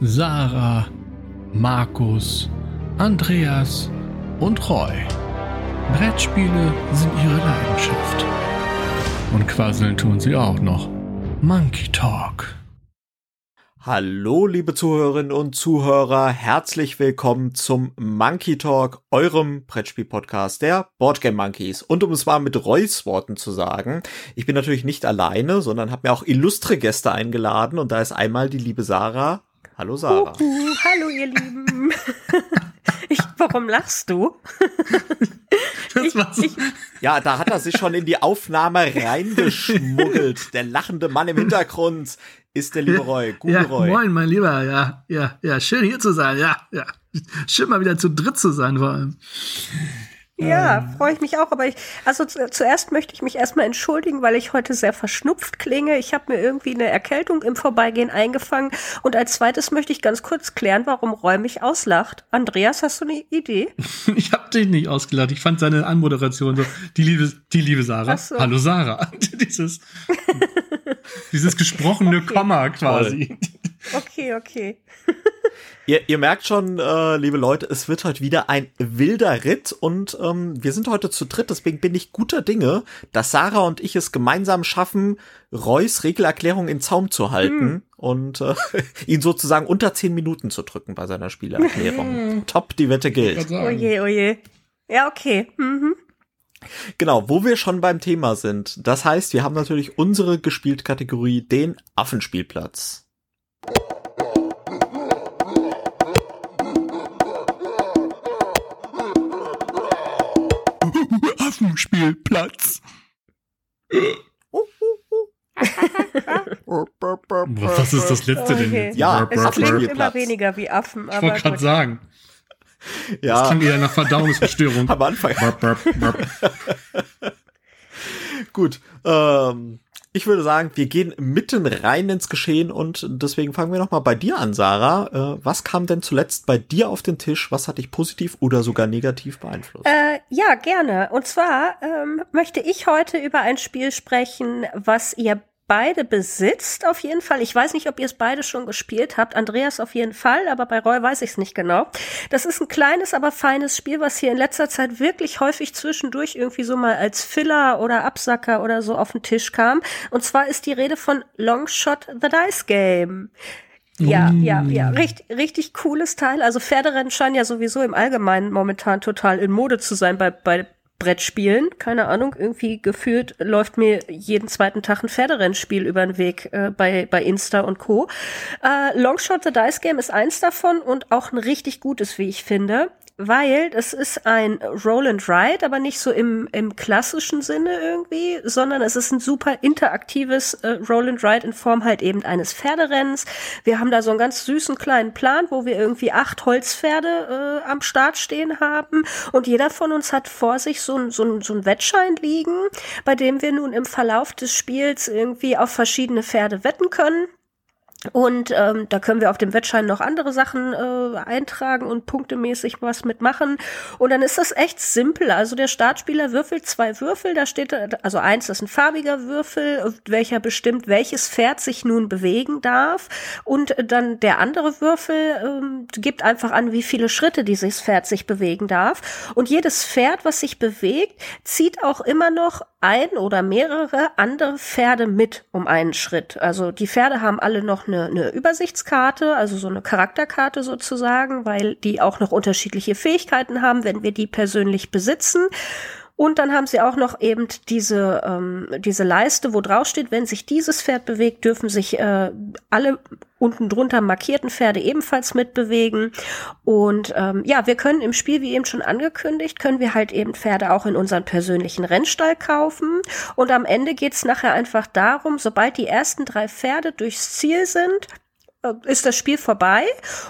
Sarah, Markus, Andreas und Roy. Brettspiele sind ihre Leidenschaft. Und quasseln tun sie auch noch. Monkey Talk. Hallo, liebe Zuhörerinnen und Zuhörer, herzlich willkommen zum Monkey Talk, eurem Brettspiel-Podcast der Boardgame Monkeys. Und um es mal mit Roys Worten zu sagen, ich bin natürlich nicht alleine, sondern habe mir auch illustre Gäste eingeladen und da ist einmal die liebe Sarah. Hallo Sarah. Uhu, hallo ihr Lieben. Ich, warum lachst du? Das war so. ich, Ja, da hat er sich schon in die Aufnahme reingeschmuggelt. Der lachende Mann im Hintergrund ist der liebe Roy. Gute Ja, Roy. moin, mein Lieber. Ja, ja, ja, schön hier zu sein. Ja, ja. Schön mal wieder zu dritt zu sein, vor allem. Ja, freue ich mich auch. Aber ich, also zu, zuerst möchte ich mich erstmal entschuldigen, weil ich heute sehr verschnupft klinge. Ich habe mir irgendwie eine Erkältung im Vorbeigehen eingefangen. Und als zweites möchte ich ganz kurz klären, warum Roy mich auslacht. Andreas, hast du eine Idee? Ich hab dich nicht ausgelacht. Ich fand seine Anmoderation so, die liebe, die liebe Sarah. So. Hallo Sarah. Dieses, dieses gesprochene Komma quasi. Okay, okay. Ihr, ihr merkt schon, äh, liebe Leute, es wird heute wieder ein wilder Ritt und ähm, wir sind heute zu dritt, deswegen bin ich guter Dinge, dass Sarah und ich es gemeinsam schaffen, Reus Regelerklärung in Zaum zu halten und äh, ihn sozusagen unter zehn Minuten zu drücken bei seiner Spielerklärung. Top, die Wette gilt. Oje, oje. Ja, okay. Mhm. Genau, wo wir schon beim Thema sind. Das heißt, wir haben natürlich unsere gespielt Kategorie, den Affenspielplatz. Affenspielplatz. Was ist das letzte denn Okay. jetzt? Ja, Es klingt immer weniger wie Affen, Ich wollte gerade sagen. Das Ja, klang eher nach Verdauungsstörung. am Anfang. Gut, ähm, ich würde sagen, wir gehen mitten rein ins Geschehen und deswegen fangen wir nochmal bei dir an, Sarah. Äh, was kam denn zuletzt bei dir auf den Tisch? Was hat dich positiv oder sogar negativ beeinflusst? Äh, ja, gerne. Und zwar ähm, möchte ich heute über ein Spiel sprechen, was ihr beide besitzt, auf jeden Fall. Ich weiß nicht, ob ihr es beide schon gespielt habt. Andreas auf jeden Fall, aber bei Roy weiß ich es nicht genau. Das ist ein kleines, aber feines Spiel, was hier in letzter Zeit wirklich häufig zwischendurch irgendwie so mal als Filler oder Absacker oder so auf den Tisch kam. Und zwar ist die Rede von Longshot the Dice Game. Ja, ja, ja, richtig, richtig cooles Teil. Also Pferderennen scheinen ja sowieso im Allgemeinen momentan total in Mode zu sein bei, bei Brettspielen. Keine Ahnung, irgendwie gefühlt läuft mir jeden zweiten Tag ein Pferderennspiel über den Weg äh, bei, bei Insta und Co. Äh, Longshot the Dice Game ist eins davon und auch ein richtig gutes, wie ich finde. Weil es ist ein Roll and Ride, aber nicht so im, im klassischen Sinne irgendwie, sondern es ist ein super interaktives äh, Roll and Ride in Form halt eben eines Pferderennens. Wir haben da so einen ganz süßen kleinen Plan, wo wir irgendwie acht Holzpferde äh, am Start stehen haben und jeder von uns hat vor sich so ein, so, ein, so ein Wettschein liegen, bei dem wir nun im Verlauf des Spiels irgendwie auf verschiedene Pferde wetten können. Und ähm, da können wir auf dem Wettschein noch andere Sachen äh, eintragen und punktemäßig was mitmachen. Und dann ist das echt simpel. Also der Startspieler würfelt zwei Würfel. Da steht, also eins ist ein farbiger Würfel, welcher bestimmt, welches Pferd sich nun bewegen darf. Und dann der andere Würfel ähm, gibt einfach an, wie viele Schritte dieses Pferd sich bewegen darf. Und jedes Pferd, was sich bewegt, zieht auch immer noch ein oder mehrere andere Pferde mit um einen Schritt. Also die Pferde haben alle noch eine, eine Übersichtskarte, also so eine Charakterkarte sozusagen, weil die auch noch unterschiedliche Fähigkeiten haben, wenn wir die persönlich besitzen. Und dann haben sie auch noch eben diese, ähm, diese Leiste, wo drauf steht, wenn sich dieses Pferd bewegt, dürfen sich äh, alle unten drunter markierten Pferde ebenfalls mitbewegen. Und ähm, ja, wir können im Spiel, wie eben schon angekündigt, können wir halt eben Pferde auch in unseren persönlichen Rennstall kaufen. Und am Ende geht's nachher einfach darum, sobald die ersten drei Pferde durchs Ziel sind, äh, ist das Spiel vorbei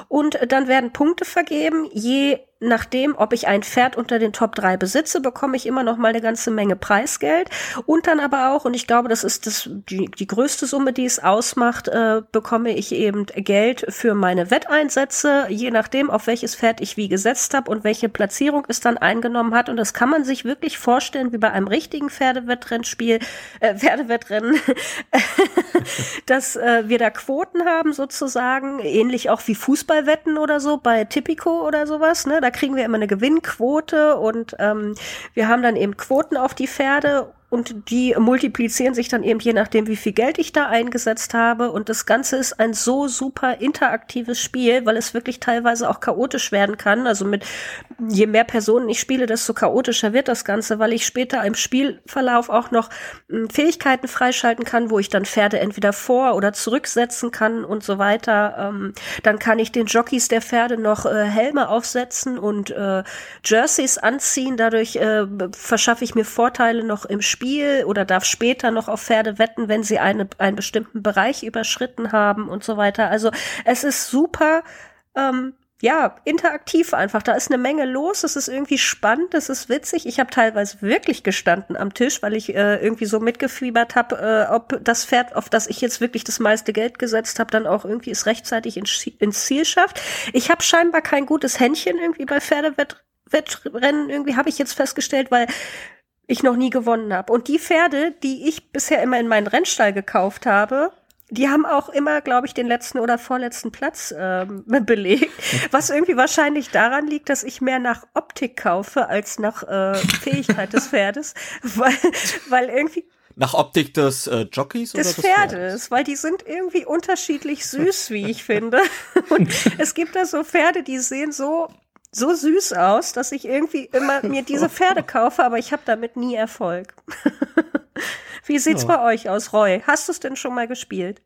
und dann werden Punkte vergeben. Je nachdem, ob ich ein Pferd unter den Top 3 besitze, bekomme ich immer noch mal eine ganze Menge Preisgeld. Und dann aber auch, und ich glaube, das ist das, die, die größte Summe, die es ausmacht, äh, bekomme ich eben Geld für meine Wetteinsätze, je nachdem, auf welches Pferd ich wie gesetzt habe und welche Platzierung es dann eingenommen hat. Und das kann man sich wirklich vorstellen, wie bei einem richtigen Pferdewettrennspiel, äh, Pferdewettrennen, dass äh, wir da Quoten haben sozusagen, ähnlich auch wie Fußballwetten oder so bei Tipico oder sowas. Ne? Da kriegen wir immer eine Gewinnquote und ähm, wir haben dann eben Quoten auf die Pferde und die multiplizieren sich dann eben je nachdem, wie viel Geld ich da eingesetzt habe. Und das Ganze ist ein so super interaktives Spiel, weil es wirklich teilweise auch chaotisch werden kann. Also mit je mehr Personen ich spiele, desto chaotischer wird das Ganze, weil ich später im Spielverlauf auch noch hm, Fähigkeiten freischalten kann, wo ich dann Pferde entweder vor- oder zurücksetzen kann und so weiter. Ähm, dann kann ich den Jockeys der Pferde noch äh, Helme aufsetzen und äh, Jerseys anziehen. Dadurch äh, verschaffe ich mir Vorteile noch im Spiel Spiel oder darf später noch auf Pferde wetten, wenn sie eine, einen bestimmten Bereich überschritten haben und so weiter. Also es ist super. Ähm, ja, interaktiv einfach. Da ist eine Menge los. Es ist irgendwie spannend, es ist witzig. Ich habe teilweise wirklich gestanden am Tisch, weil ich äh, irgendwie so mitgefiebert habe, äh, ob das Pferd, auf das ich jetzt wirklich das meiste Geld gesetzt habe, dann auch irgendwie es rechtzeitig ins, ins Ziel schafft. Ich habe scheinbar kein gutes Händchen irgendwie bei Pferdewettrennen. Irgendwie habe ich jetzt festgestellt, weil ich noch nie gewonnen habe. Und die Pferde, die ich bisher immer in meinen Rennstall gekauft habe, die haben auch immer, glaube ich, den letzten oder vorletzten Platz ähm, belegt. Was irgendwie wahrscheinlich daran liegt, dass ich mehr nach Optik kaufe als nach äh, Fähigkeit des Pferdes. Weil, weil irgendwie. Nach Optik des äh, Jockeys des oder des Pferdes, Pferdes? weil die sind irgendwie unterschiedlich süß, wie ich finde. Und es gibt da so Pferde, die sehen so so süß aus, dass ich irgendwie immer mir diese Pferde kaufe, aber ich habe damit nie Erfolg. Wie sieht's ja. bei euch aus, Roy? Hast du es denn schon mal gespielt?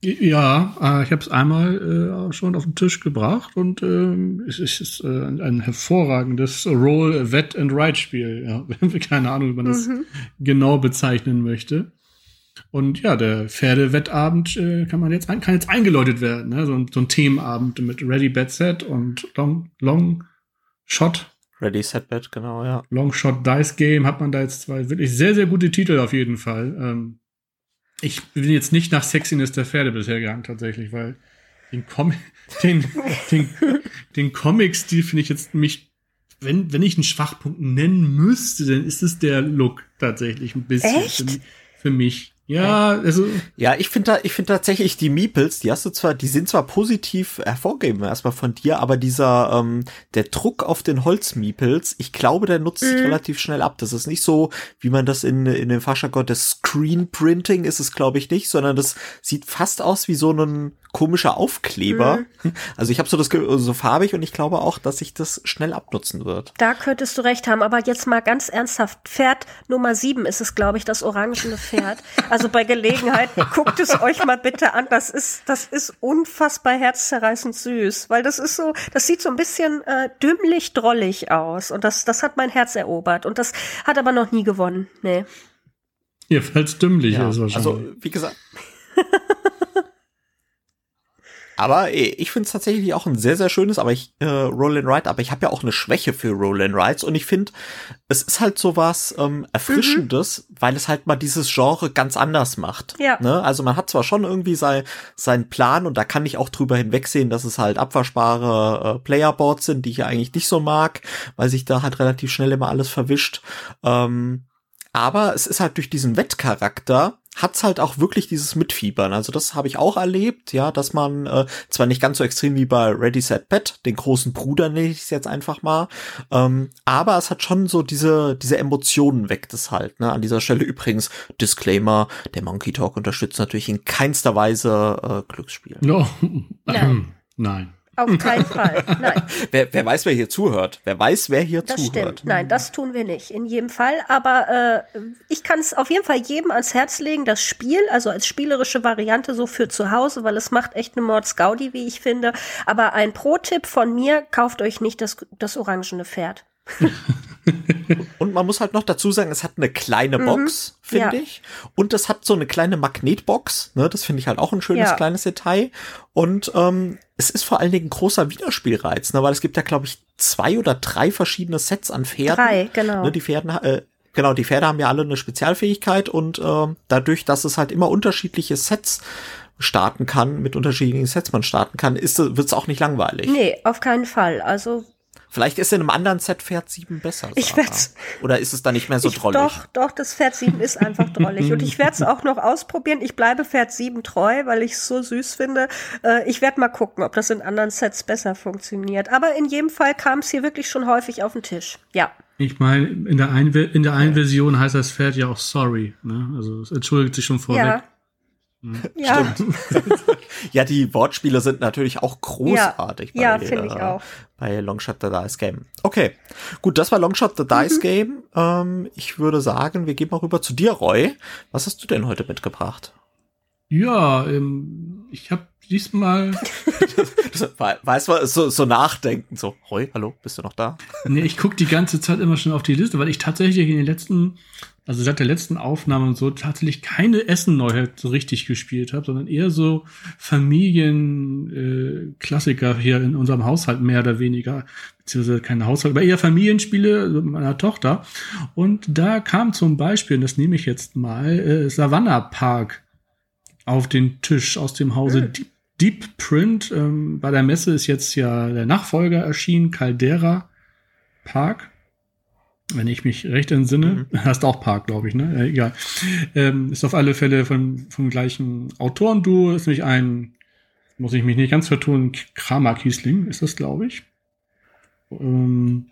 Ja, äh, ich habe es einmal äh, schon auf den Tisch gebracht und äh, es ist äh, ein hervorragendes Roll, Wet and Ride Spiel. Ja, keine Ahnung, wie man das mhm. genau bezeichnen möchte. Und ja, der Pferdewettabend äh, kann man jetzt ein, kann jetzt eingeläutet werden, ne? so, ein, so ein Themenabend mit Ready Bet Set und Long Long Shot. Ready Set Bet, genau, ja. Long Shot Dice Game hat man da jetzt zwei wirklich sehr sehr gute Titel auf jeden Fall. Ähm, ich bin jetzt nicht nach Sexiness der Pferde bisher gegangen tatsächlich, weil den, Com den, den, den Comics, die finde ich jetzt mich wenn, wenn ich einen Schwachpunkt nennen müsste, dann ist es der Look tatsächlich ein bisschen Echt? Für, für mich. Ja, also. Ja, ich finde ich finde tatsächlich die Meeples, die hast du zwar, die sind zwar positiv hervorgegeben erstmal von dir, aber dieser, ähm, der Druck auf den Holzmeeples, ich glaube, der nutzt sich Mhm. relativ schnell ab. Das ist nicht so, wie man das in, in dem Fachjargon des Screen Printing ist es, glaube ich, nicht, sondern das sieht fast aus wie so ein komischer Aufkleber. Also ich habe so das, so farbig und ich glaube auch, dass sich das schnell abnutzen wird. Da könntest du recht haben, aber jetzt mal ganz ernsthaft. Pferd Nummer sieben ist es, glaube ich, das orangene Pferd. Also bei Gelegenheit, guckt es euch mal bitte an. Das ist, das ist unfassbar herzzerreißend süß, weil das ist so, das sieht so ein bisschen äh, dümmlich drollig aus und das, das hat mein Herz erobert und das hat aber noch nie gewonnen. Nee. Jedenfalls dümmlich Ja, ist wahrscheinlich. also, wie gesagt. aber eh, ich finde es tatsächlich auch ein sehr, sehr schönes, aber ich, äh, Roll and Ride, aber ich habe ja auch eine Schwäche für Roll and Rides und ich finde, es ist halt so was ähm, Erfrischendes, weil es halt mal dieses Genre ganz anders macht. Ja. Ne? Also man hat zwar schon irgendwie sein, seinen Plan und da kann ich auch drüber hinwegsehen, dass es halt abwaschbare äh, Playerboards sind, die ich ja eigentlich nicht so mag, weil sich da halt relativ schnell immer alles verwischt. Ähm, aber es ist halt durch diesen Wettcharakter hat's halt auch wirklich dieses Mitfiebern. Also das habe ich auch erlebt, ja, dass man äh, zwar nicht ganz so extrem wie bei Ready Set Bet, den großen Bruder nenne ich es jetzt einfach mal, ähm, aber es hat schon so diese diese Emotionen weckt es halt. Ne? An dieser Stelle übrigens Disclaimer: Der Monkey Talk unterstützt natürlich in keinster Weise äh, Glücksspiel. No. Nein. Nein. Auf keinen Fall. Nein. Wer, wer weiß, wer hier zuhört? Wer weiß, wer hier Das zuhört? stimmt. Nein, das tun wir nicht. In jedem Fall. Aber äh, ich kann es auf jeden Fall jedem ans Herz legen, das Spiel, also als spielerische Variante so für zu Hause, weil es macht echt eine Mordsgaudi, wie ich finde. Aber ein Pro-Tipp von mir, kauft euch nicht das, das orangene Pferd. und man muss halt noch dazu sagen, es hat eine kleine Box, mhm, finde ja. ich. Und es hat so eine kleine Magnetbox. Ne? Das finde ich halt auch ein schönes ja. kleines Detail. Und ähm, es ist vor allen Dingen ein großer Wiederspielreiz, ne? weil es gibt ja, glaube ich, zwei oder drei verschiedene Sets an Pferden. Drei, genau. Ne? Die Pferden, äh, genau, die Pferde haben ja alle eine Spezialfähigkeit und äh, dadurch, dass es halt immer unterschiedliche Sets starten kann, mit unterschiedlichen Sets man starten kann, ist wird es auch nicht langweilig. Nee, auf keinen Fall. Also Vielleicht ist in einem anderen Set Pferd 7 besser. Sarah. Ich werd's, Oder ist es da nicht mehr so ich, drollig? Doch, doch, das Pferd 7 ist einfach drollig. Und ich werde es auch noch ausprobieren. Ich bleibe Pferd 7 treu, weil ich es so süß finde. Äh, ich werde mal gucken, ob das in anderen Sets besser funktioniert. Aber in jedem Fall kam es hier wirklich schon häufig auf den Tisch. Ja. Ich meine, in der einen, in der einen Version heißt das Pferd ja auch sorry. Ne? Also es entschuldigt sich schon vorweg. Ja. Hm. Ja. Stimmt. ja, die Wortspiele sind natürlich auch großartig ja, bei, ja, finde ich äh, auch. bei Longshot the Dice Game. Okay, gut, das war Longshot the Dice mhm. Game. Ähm, ich würde sagen, wir gehen mal rüber zu dir, Roy. Was hast du denn heute mitgebracht? Ja, ähm, ich habe diesmal. weißt du, so, so nachdenken, so, Roy, hallo, bist du noch da? nee, ich guck die ganze Zeit immer schon auf die Liste, weil ich tatsächlich in den letzten also seit der letzten Aufnahme und so tatsächlich keine Essen-Neuheit so richtig gespielt habe, sondern eher so Familien-Klassiker äh, hier in unserem Haushalt mehr oder weniger, beziehungsweise keine Haushalt, aber eher Familienspiele meiner Tochter. Und da kam zum Beispiel, und das nehme ich jetzt mal, äh, Savannah Park auf den Tisch aus dem Hause mhm. Deep, Deep Print. Ähm, bei der Messe ist jetzt ja der Nachfolger erschienen, Caldera Park wenn ich mich recht entsinne, mhm. hast auch Park, glaube ich, ne? Äh, egal. Ähm, ist auf alle Fälle von, vom gleichen Autorenduo, ist nämlich ein, muss ich mich nicht ganz vertun, Kramer Kiesling ist das, glaube ich. Ähm,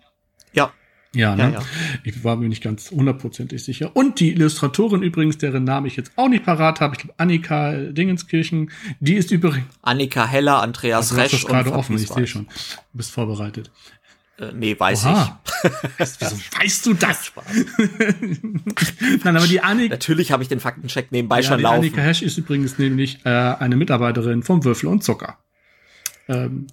ja. Ja, ne? Ja, ja. Ich war mir nicht ganz hundertprozentig sicher. Und die Illustratorin übrigens, deren Namen ich jetzt auch nicht parat habe, ich glaube Annika Dingenskirchen, die ist übrigens. Annika Heller, Andreas also, Resch. Du hast das gerade offen, ich sehe schon. Du bist vorbereitet. Äh, nee, weiß Oha. ich. Wieso weißt du das? Nein, aber die Annika. Natürlich habe ich den Faktencheck nebenbei ja, schon die laufen. Annika Hesch ist übrigens nämlich äh, eine Mitarbeiterin vom Würfel und Zucker. Ähm,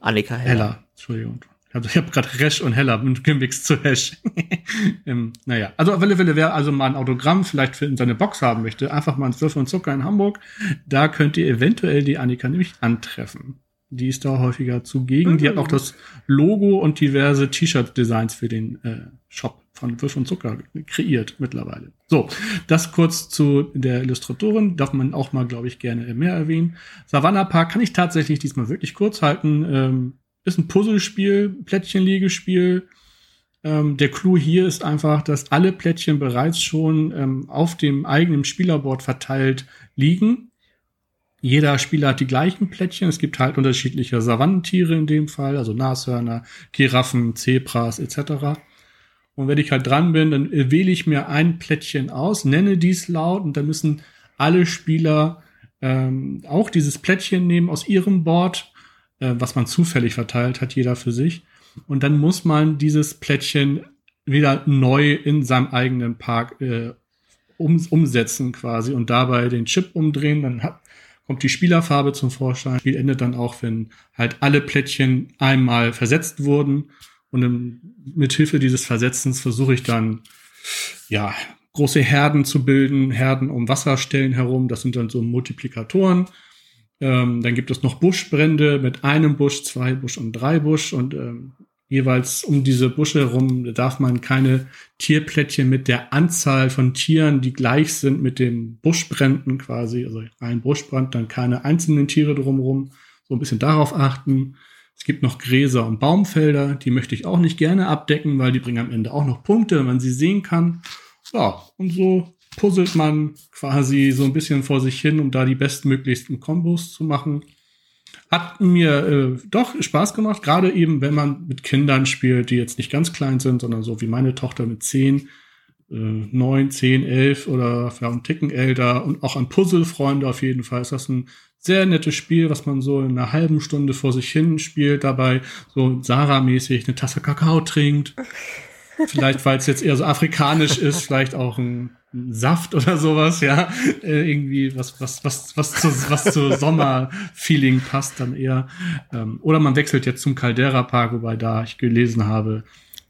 Annika Heller. Heller. Entschuldigung. Ich habe gerade Resch und Heller gemixt zu Hesch. ähm, naja, also auf alle Fälle, wer also mal ein Autogramm vielleicht für in seine Box haben möchte, einfach mal ins Würfel und Zucker in Hamburg. Da könnt ihr eventuell die Annika nämlich antreffen. Die ist da häufiger zugegen. Mhm. Die hat auch das Logo und diverse T-Shirt-Designs für den äh, Shop von Würf und Zucker kreiert mittlerweile. So, das kurz zu der Illustratorin. Darf man auch mal, glaube ich, gerne mehr erwähnen. Savannah Park kann ich tatsächlich diesmal wirklich kurz halten. Ähm, ist ein Puzzlespiel, Plättchenlegespiel. Ähm, der Clou hier ist einfach, dass alle Plättchen bereits schon ähm, auf dem eigenen Spielerboard verteilt liegen jeder Spieler hat die gleichen Plättchen. Es gibt halt unterschiedliche Savannentiere in dem Fall, also Nashörner, Giraffen, Zebras etc. Und wenn ich halt dran bin, dann wähle ich mir ein Plättchen aus, nenne dies laut und dann müssen alle Spieler ähm, auch dieses Plättchen nehmen aus ihrem Board, äh, was man zufällig verteilt hat, jeder für sich. Und dann muss man dieses Plättchen wieder neu in seinem eigenen Park äh, um, umsetzen quasi und dabei den Chip umdrehen. Dann hat, kommt die Spielerfarbe zum Vorschein. Das Spiel endet dann auch, wenn halt alle Plättchen einmal versetzt wurden. Und mit Hilfe dieses Versetzens versuche ich dann, ja, große Herden zu bilden, Herden um Wasserstellen herum. Das sind dann so Multiplikatoren. Ähm, dann gibt es noch Buschbrände mit einem Busch, zwei Busch und drei Busch. Und ähm, jeweils um diese Busche herum darf man keine Tierplättchen mit der Anzahl von Tieren, die gleich sind mit den Buschbränden quasi, also ein Buschbrand, dann keine einzelnen Tiere drumherum, so ein bisschen darauf achten. Es gibt noch Gräser und Baumfelder, die möchte ich auch nicht gerne abdecken, weil die bringen am Ende auch noch Punkte, wenn man sie sehen kann. Ja, und so puzzelt man quasi so ein bisschen vor sich hin, um da die bestmöglichsten Kombos zu machen. Hat mir äh, doch Spaß gemacht, gerade eben, wenn man mit Kindern spielt, die jetzt nicht ganz klein sind, sondern so wie meine Tochter mit zehn, äh, neun, zehn, elf oder vielleicht einen Ticken älter und auch an Puzzle-Freunde auf jeden Fall ist das ein sehr nettes Spiel, was man so in einer halben Stunde vor sich hin spielt, dabei so Sarah-mäßig eine Tasse Kakao trinkt. vielleicht, weil es jetzt eher so afrikanisch ist, vielleicht auch ein Saft oder sowas, ja, äh, irgendwie was was was was zu was zu Sommerfeeling passt dann eher. Ähm, oder man wechselt jetzt zum Caldera Park, wobei da ich gelesen habe,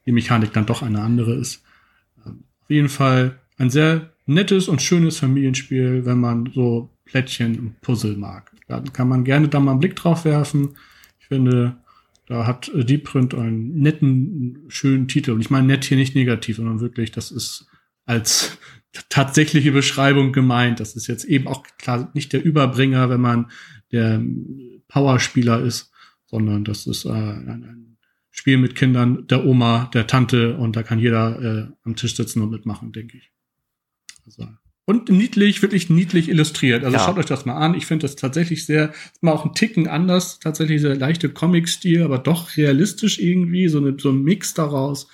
die Mechanik dann doch eine andere ist. Ähm, auf jeden Fall ein sehr nettes und schönes Familienspiel, wenn man so Plättchen und Puzzle mag. Da kann man gerne da mal einen Blick drauf werfen. Ich finde, da hat Deep Print einen netten, schönen Titel. Und ich meine nett hier nicht negativ, sondern wirklich, das ist als tatsächliche Beschreibung gemeint. Das ist jetzt eben auch klar nicht der Überbringer, wenn man der Powerspieler ist, sondern das ist äh, ein, Spiel mit Kindern der Oma, der Tante und da kann jeder äh, am Tisch sitzen und mitmachen, denke ich. Also, und niedlich, wirklich niedlich illustriert. Also ja. schaut euch das mal an. Ich finde das tatsächlich sehr, mal auch ein Ticken anders, tatsächlich sehr leichte Comic-Stil, aber doch realistisch irgendwie, so, eine, so ein Mix daraus.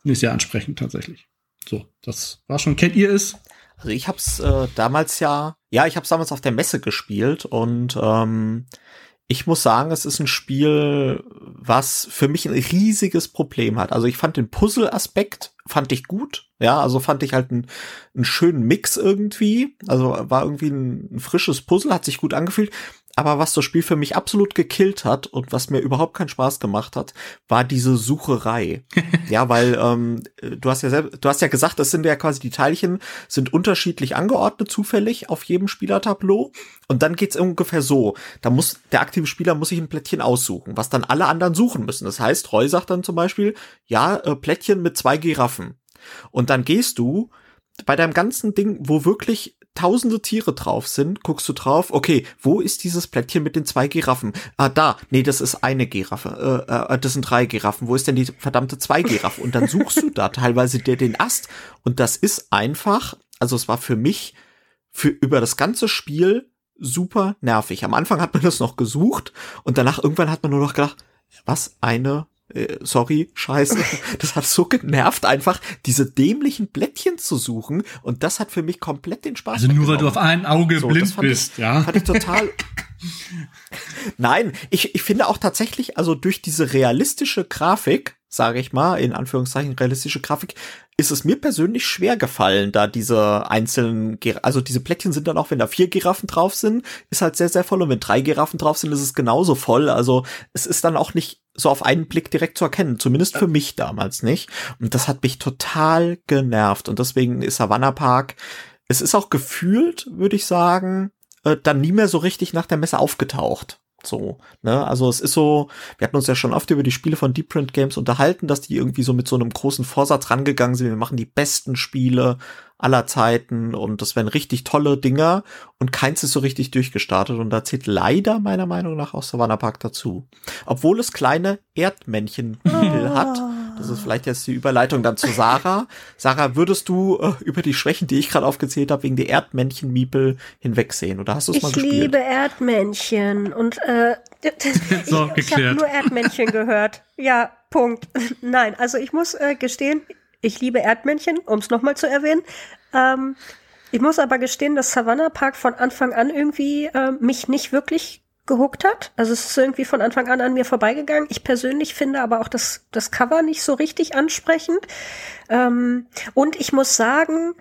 Finde ich sehr ansprechend tatsächlich. So, das war schon. Kennt ihr es? Also ich hab's äh, damals ja, ja, ich hab's damals auf der Messe gespielt und ähm, ich muss sagen, es ist ein Spiel, was für mich ein riesiges Problem hat. Also ich fand den Puzzle-Aspekt, fand ich gut. Ja, also fand ich halt einen, einen schönen Mix irgendwie. Also war irgendwie ein, ein frisches Puzzle, hat sich gut angefühlt. Aber was das Spiel für mich absolut gekillt hat und was mir überhaupt keinen Spaß gemacht hat, war diese Sucherei. ja, weil ähm, du hast ja selbst, du hast ja gesagt, das sind ja quasi die Teilchen sind unterschiedlich angeordnet zufällig auf jedem Spielertableau und dann geht's ungefähr so: Da muss der aktive Spieler muss sich ein Plättchen aussuchen, was dann alle anderen suchen müssen. Das heißt, Roy sagt dann zum Beispiel, ja, äh, Plättchen mit zwei Giraffen. Und dann gehst du bei deinem ganzen Ding, wo wirklich tausende Tiere drauf sind, guckst du drauf, okay, wo ist dieses Plättchen mit den zwei Giraffen? Ah, da, nee, das ist eine Giraffe, äh, äh, das sind drei Giraffen, wo ist denn die verdammte zwei Giraffe? Und dann suchst du da teilweise dir den Ast und das ist einfach, also es war für mich für über das ganze Spiel super nervig. Am Anfang hat man das noch gesucht und danach irgendwann hat man nur noch gedacht, was eine äh, sorry, scheiße, das hat so genervt, einfach diese dämlichen Blättchen zu suchen und das hat für mich komplett den Spaß Also nur weil du auf ein Auge so, blind bist, ich, ja. Fand ich total. Nein, ich, ich finde auch tatsächlich, also durch diese realistische Grafik, sage ich mal, in Anführungszeichen realistische Grafik, ist es mir persönlich schwer gefallen, da diese einzelnen, also diese Plättchen sind dann auch, wenn da vier Giraffen drauf sind, ist halt sehr, sehr voll und wenn drei Giraffen drauf sind, ist es genauso voll. Also es ist dann auch nicht so auf einen Blick direkt zu erkennen, zumindest für mich damals nicht. Und das hat mich total genervt und deswegen ist Savannah Park, es ist auch gefühlt, würde ich sagen, äh, dann nie mehr so richtig nach der Messe aufgetaucht. So, ne? Also es ist so, wir hatten uns ja schon oft über die Spiele von Deep Print Games unterhalten, dass die irgendwie so mit so einem großen Vorsatz rangegangen sind. Wir machen die besten Spiele aller Zeiten und das wären richtig tolle Dinger und keins ist so richtig durchgestartet und da zählt leider meiner Meinung nach auch Savannah Park dazu. Obwohl es kleine Erdmännchen oh. hat. Das ist vielleicht jetzt die Überleitung dann zu Sarah. Sarah, würdest du äh, über die Schwächen, die ich gerade aufgezählt habe, wegen der Erdmännchen-Miepel hinwegsehen? Oder hast du es mal gespielt? Ich liebe Erdmännchen und äh, so, ich, ich habe nur Erdmännchen gehört. Ja, Punkt. Nein, also ich muss äh, gestehen, ich liebe Erdmännchen, um es nochmal zu erwähnen. Ähm, ich muss aber gestehen, dass Savannah Park von Anfang an irgendwie äh, mich nicht wirklich gehuckt hat. Also es ist irgendwie von Anfang an an mir vorbeigegangen. Ich persönlich finde aber auch das, das Cover nicht so richtig ansprechend. Ähm, und ich muss sagen,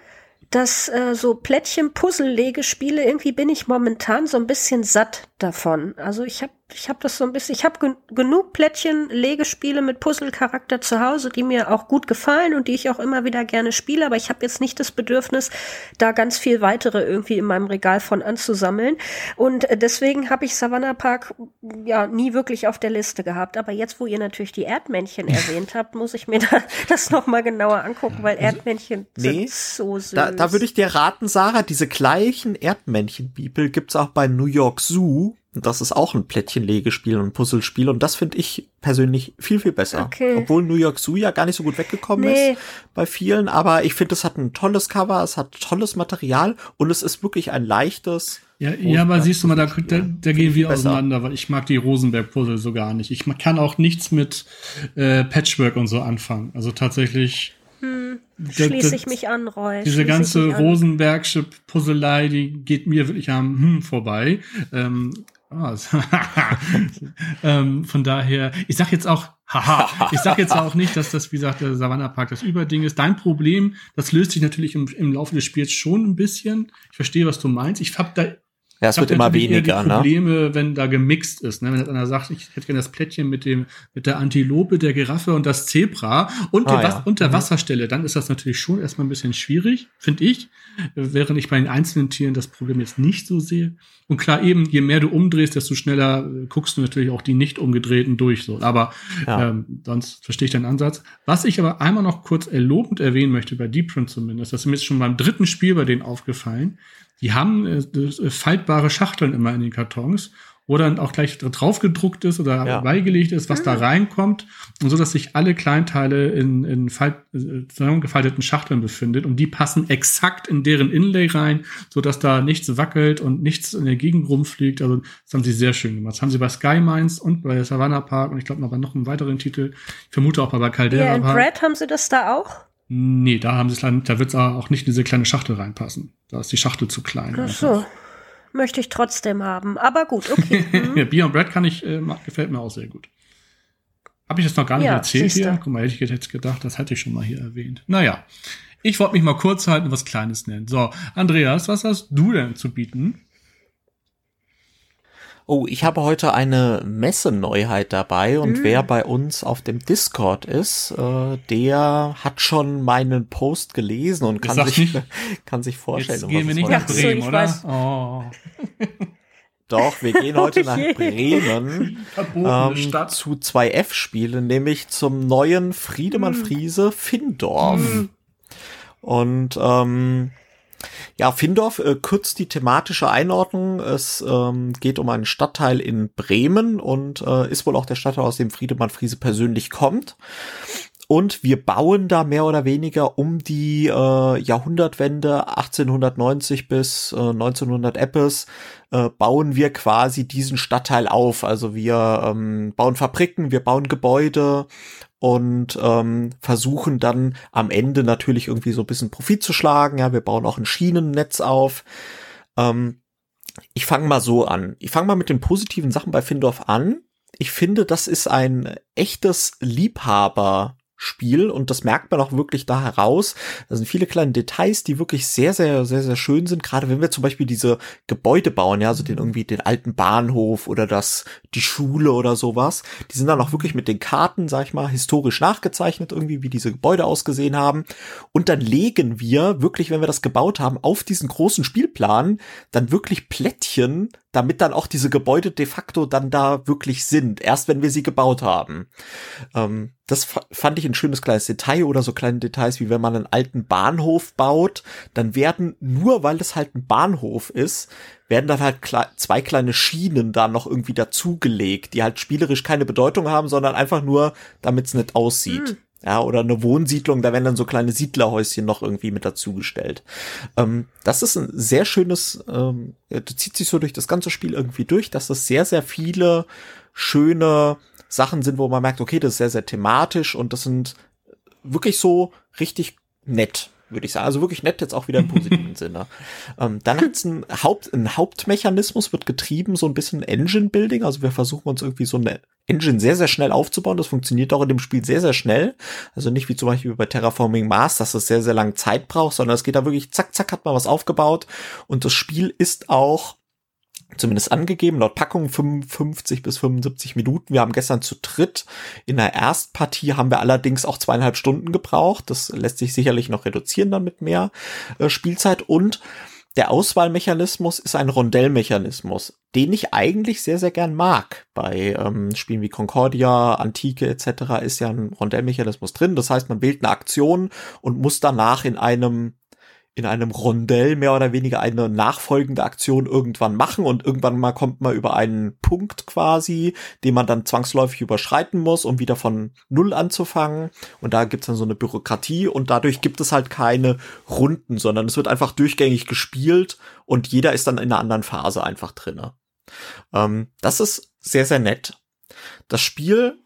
dass äh, so Plättchen-Puzzle-Legespiele, irgendwie bin ich momentan so ein bisschen satt davon. Also ich habe ich habe das so ein bisschen, ich habe gen genug Plättchen, Legespiele mit Puzzle-Charakter zu Hause, die mir auch gut gefallen und die ich auch immer wieder gerne spiele, aber ich habe jetzt nicht das Bedürfnis, da ganz viel weitere irgendwie in meinem Regal von anzusammeln. Und äh, deswegen habe ich Savannah Park ja nie wirklich auf der Liste gehabt. Aber jetzt, wo ihr natürlich die Erdmännchen erwähnt habt, muss ich mir da, das nochmal genauer angucken, weil also, Erdmännchen nee, sind so süß. Da, da würde ich dir raten, Sarah, diese gleichen Erdmännchen-Bibel gibt's auch bei New York Zoo das ist auch ein Plättchenlegespiel und Puzzlespiel und das finde ich persönlich viel, viel besser. Okay. Obwohl New York Zoo ja gar nicht so gut weggekommen nee. ist bei vielen, aber ich finde, es hat ein tolles Cover, es hat tolles Material und es ist wirklich ein leichtes. Ja, ja aber siehst du mal, da, da, da gehen wir besser. auseinander, weil ich mag die Rosenberg-Puzzle so gar nicht. Ich kann auch nichts mit äh, Patchwork und so anfangen. Also tatsächlich hm, schließe ich mich an, Roy. Diese ganze Rosenbergsche Puzzlei, die geht mir wirklich am hm vorbei. Ähm, ähm, von daher, ich sag jetzt auch, haha, ich sag jetzt auch nicht, dass das, wie gesagt, der Savannah Park das Überding ist. Dein Problem, das löst sich natürlich im, im Laufe des Spiels schon ein bisschen. Ich verstehe, was du meinst. Ich hab da Ja, es wird immer weniger, die ne? Probleme, wenn da gemixt ist, ne? Wenn jetzt einer sagt, ich hätte gerne das Plättchen mit dem, mit der Antilope, der Giraffe und das Zebra und, Ah, der, ja. Und der Mhm. Wasserstelle, dann ist das natürlich schon erstmal ein bisschen schwierig, finde ich. Während ich bei den einzelnen Tieren das Problem jetzt nicht so sehe. Und klar, eben, je mehr du umdrehst, desto schneller äh, guckst du natürlich auch die nicht umgedrehten durch, so. Aber, Ja. ähm, sonst verstehe ich deinen Ansatz. Was ich aber einmal noch kurz erlobend erwähnen möchte, bei Deep Print zumindest, das ist mir jetzt schon beim dritten Spiel bei denen aufgefallen, die haben äh, äh, faltbare Schachteln immer in den Kartons, wo dann auch gleich drauf gedruckt ist oder Ja. beigelegt ist, was da reinkommt, und so, dass sich alle Kleinteile in, in Falt, äh, zusammengefalteten Schachteln befindet und die passen exakt in deren Inlay rein, so dass da nichts wackelt und nichts in der Gegend rumfliegt. Also das haben sie sehr schön gemacht. Das haben sie bei Sky Mines und bei Savannah Park und ich glaube noch bei noch einem weiteren Titel. Ich vermute auch bei Caldera Ja, in. Brad haben sie das da auch? Nee, da haben sie es da wird auch nicht in diese kleine Schachtel reinpassen. Da ist die Schachtel zu klein. Ach so. Möchte ich trotzdem haben. Aber gut, okay. Mhm. ja, Beer und Bread kann ich, äh, gefällt mir auch sehr gut. Habe ich das noch gar nicht Ja, erzählt siehste. hier? Guck mal, hätte ich jetzt gedacht, das hatte ich schon mal hier erwähnt. Naja, ich wollte mich mal kurz halten und was Kleines nennen. So, Andreas, was hast du denn zu bieten? Oh, ich habe heute eine Messeneuheit dabei und Mhm. wer bei uns auf dem Discord ist, äh, der hat schon meinen Post gelesen und kann sich, nicht. kann sich vorstellen, Jetzt um gehen was wir nicht nach. Bremen, ich oder? weiß. Oh, Doch, wir gehen heute nach. Bremen ähm, Stadt. zu 2F-Spielen, nämlich zum neuen Friedemann Hm. Friese Findorf. Und ähm, ja, Findorf äh, kürzt die thematische Einordnung. Es ähm, geht um einen Stadtteil in Bremen und äh, ist wohl auch der Stadtteil, aus dem Friedemann Friese persönlich kommt. Und wir bauen da mehr oder weniger um die äh, Jahrhundertwende 1890 bis äh, 1900 Eppes äh, bauen wir quasi diesen Stadtteil auf. Also wir ähm, bauen Fabriken, wir bauen Gebäude und ähm, versuchen dann am Ende natürlich irgendwie so ein bisschen Profit zu schlagen. Ja, wir bauen auch ein Schienennetz auf. Ähm, ich fange mal so an. Ich fange mal mit den positiven Sachen bei Findorf an. Ich finde, das ist ein echtes Liebhaber. Spiel und das merkt man auch wirklich da heraus. Da sind viele kleine Details, die wirklich sehr, sehr, sehr, sehr schön sind. Gerade wenn wir zum Beispiel diese Gebäude bauen, ja, also den irgendwie den alten Bahnhof oder das, die Schule oder sowas. Die sind dann auch wirklich mit den Karten, sag ich mal, historisch nachgezeichnet irgendwie, wie diese Gebäude ausgesehen haben. Und dann legen wir wirklich, wenn wir das gebaut haben, auf diesen großen Spielplan dann wirklich Plättchen, damit dann auch diese Gebäude de facto dann da wirklich sind. Erst wenn wir sie gebaut haben. Ähm, das fa- fand ich ein schönes kleines Detail oder so kleine Details, wie wenn man einen alten Bahnhof baut, dann werden nur, weil es halt ein Bahnhof ist, werden dann halt kle zwei kleine Schienen da noch irgendwie dazugelegt, die halt spielerisch keine Bedeutung haben, sondern einfach nur, damit es nicht aussieht. Ja, oder eine Wohnsiedlung, da werden dann so kleine Siedlerhäuschen noch irgendwie mit dazugestellt. Ähm, das ist ein sehr schönes, ähm, das zieht sich so durch das ganze Spiel irgendwie durch, dass es sehr, sehr viele schöne Sachen sind, wo man merkt, okay, das ist sehr, sehr thematisch und das sind wirklich so richtig nett, würde ich sagen. Also wirklich nett jetzt auch wieder im positiven Sinne. Ähm, dann hat's ein, Haupt, ein Hauptmechanismus, wird getrieben, so ein bisschen Engine-Building. Also wir versuchen uns irgendwie so eine Engine sehr, sehr schnell aufzubauen. Das funktioniert auch in dem Spiel sehr, sehr schnell. Also nicht wie zum Beispiel bei Terraforming Mars, dass es sehr, sehr lange Zeit braucht, sondern es geht da wirklich zack, zack, hat man was aufgebaut. Und das Spiel ist auch zumindest angegeben, laut Packung 55 bis 75 Minuten. Wir haben gestern zu dritt in der Erstpartie haben wir allerdings auch zweieinhalb Stunden gebraucht. Das lässt sich sicherlich noch reduzieren dann mit mehr äh, Spielzeit und der Auswahlmechanismus ist ein Rondellmechanismus, den ich eigentlich sehr, sehr gern mag. Bei ähm, Spielen wie Concordia, Antike etc. ist ja ein Rondellmechanismus drin. Das heißt, man wählt eine Aktion und muss danach in einem in einem Rondell mehr oder weniger eine nachfolgende Aktion irgendwann machen und irgendwann mal kommt man über einen Punkt quasi, den man dann zwangsläufig überschreiten muss, um wieder von Null anzufangen. Und da gibt's dann so eine Bürokratie und dadurch gibt es halt keine Runden, sondern es wird einfach durchgängig gespielt und jeder ist dann in einer anderen Phase einfach drinne. Ähm, das ist sehr, sehr nett. Das Spiel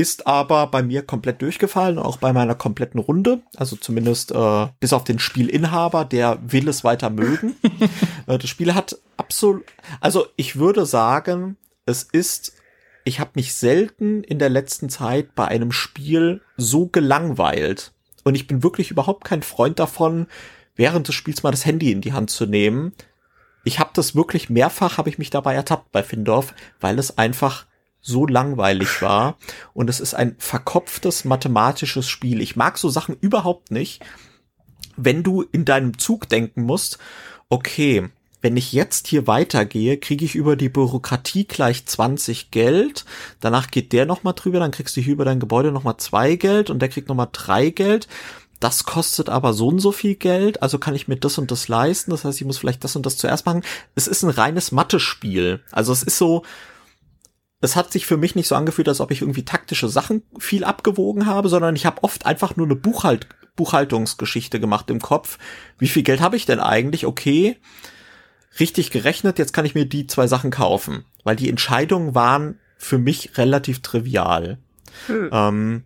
ist aber bei mir komplett durchgefallen, auch bei meiner kompletten Runde. Also zumindest äh, bis auf den Spielinhaber, der will es weiter mögen. äh, das Spiel hat absolut, also ich würde sagen, es ist, ich habe mich selten in der letzten Zeit bei einem Spiel so gelangweilt. Und ich bin wirklich überhaupt kein Freund davon, während des Spiels mal das Handy in die Hand zu nehmen, ich habe das wirklich mehrfach, habe ich mich dabei ertappt bei Findorf, weil es einfach so langweilig war. Und es ist ein verkopftes mathematisches Spiel. Ich mag so Sachen überhaupt nicht, wenn du in deinem Zug denken musst, okay, wenn ich jetzt hier weitergehe, kriege ich über die Bürokratie gleich 20 Geld. Danach geht der nochmal drüber, dann kriegst du hier über dein Gebäude nochmal zwei Geld und der kriegt nochmal drei Geld. Das kostet aber so und so viel Geld, also kann ich mir das und das leisten. Das heißt, ich muss vielleicht das und das zuerst machen. Es ist ein reines Mathe-Spiel. Also es ist so, es hat sich für mich nicht so angefühlt, als ob ich irgendwie taktische Sachen viel abgewogen habe, sondern ich habe oft einfach nur eine Buchhalt Buchhaltungsgeschichte gemacht im Kopf. Wie viel Geld habe ich denn eigentlich? Okay, richtig gerechnet, jetzt kann ich mir die zwei Sachen kaufen, weil die Entscheidungen waren für mich relativ trivial. Hm. Ähm,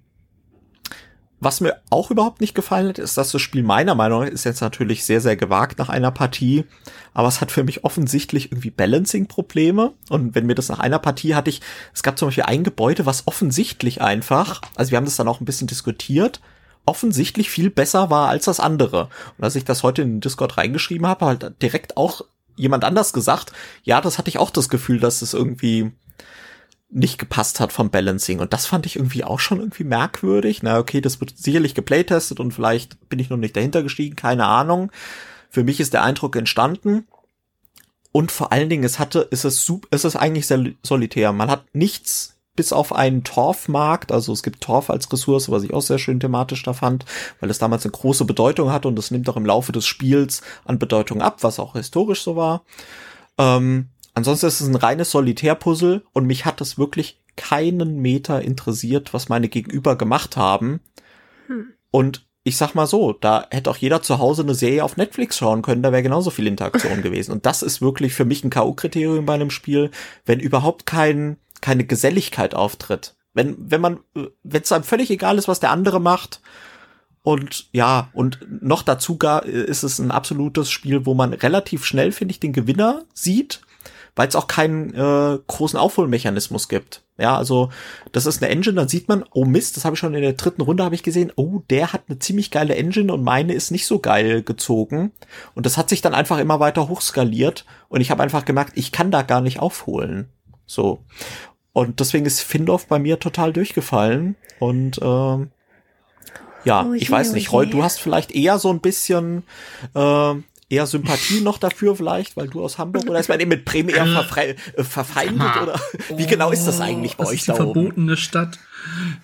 was mir auch überhaupt nicht gefallen hat, ist, dass das Spiel meiner Meinung nach ist jetzt natürlich sehr, sehr gewagt nach einer Partie, aber es hat für mich offensichtlich irgendwie Balancing-Probleme. Und wenn mir das nach einer Partie hatte ich, es gab zum Beispiel ein Gebäude, was offensichtlich einfach, also wir haben das dann auch ein bisschen diskutiert, offensichtlich viel besser war als das andere. Und als ich das heute in den Discord reingeschrieben habe, halt direkt auch jemand anders gesagt, ja, das hatte ich auch das Gefühl, dass es irgendwie nicht gepasst hat vom Balancing. Und das fand ich irgendwie auch schon irgendwie merkwürdig. Na, okay, das wird sicherlich geplaytestet und vielleicht bin ich noch nicht dahinter gestiegen, keine Ahnung. Für mich ist der Eindruck entstanden. Und vor allen Dingen, es hatte, ist es, ist es eigentlich sehr solitär. Man hat nichts bis auf einen Torfmarkt, also es gibt Torf als Ressource, was ich auch sehr schön thematisch da fand, weil es damals eine große Bedeutung hatte und es nimmt auch im Laufe des Spiels an Bedeutung ab, was auch historisch so war. Ähm, Ansonsten ist es ein reines Solitärpuzzle und mich hat das wirklich keinen Meter interessiert, was meine Gegenüber gemacht haben. Hm. Und ich sag mal so, da hätte auch jeder zu Hause eine Serie auf Netflix schauen können, da wäre genauso viel Interaktion gewesen. Und das ist wirklich für mich ein K.O.-Kriterium bei einem Spiel, wenn überhaupt kein, keine Geselligkeit auftritt. Wenn, wenn man, wenn es einem völlig egal ist, was der andere macht, und ja, und noch dazu gar ist es ein absolutes Spiel, wo man relativ schnell, finde ich, den Gewinner sieht weil es auch keinen äh, großen Aufholmechanismus gibt. Ja, also das ist eine Engine, dann sieht man, oh Mist, das habe ich schon in der dritten Runde habe ich gesehen, oh, der hat eine ziemlich geile Engine und meine ist nicht so geil gezogen. Und das hat sich dann einfach immer weiter hochskaliert und ich habe einfach gemerkt, ich kann da gar nicht aufholen. So. Und deswegen ist Findorf bei mir total durchgefallen. Und äh, ja, oh je, ich weiß nicht, oh Roy, du hast vielleicht eher so ein bisschen äh, eher Sympathie noch dafür vielleicht, weil du aus Hamburg oder ist man eben mit Bremen eher verfre äh, verfeindet oder wie genau ist das eigentlich bei das euch ist die da verbotene oben? Stadt.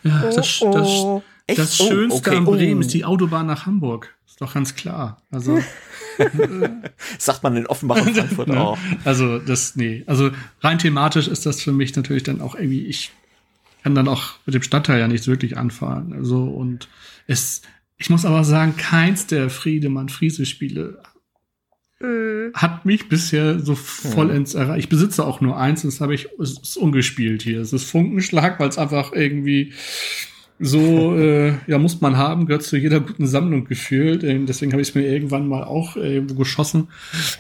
Ja, das, das, oh, das, oh, Schönste okay. an Bremen ist die Autobahn nach Hamburg. Ist doch ganz klar. Also sagt man in Offenbach und Frankfurt ne? auch. Also das nee, also rein thematisch ist das für mich natürlich dann auch irgendwie ich kann dann auch mit dem Stadtteil ja nichts wirklich anfahren. Also und es ich muss aber sagen, keins der Friedemann-Friese-Spiele Mhm. Hat mich bisher so vollends erreicht. Ich besitze auch nur eins, das habe ich, es ist ungespielt hier. Es ist Funkenschlag, weil es einfach irgendwie so, äh, ja, muss man haben, gehört zu jeder guten Sammlung gefühlt. Ähm, deswegen habe ich es mir irgendwann mal auch äh, geschossen.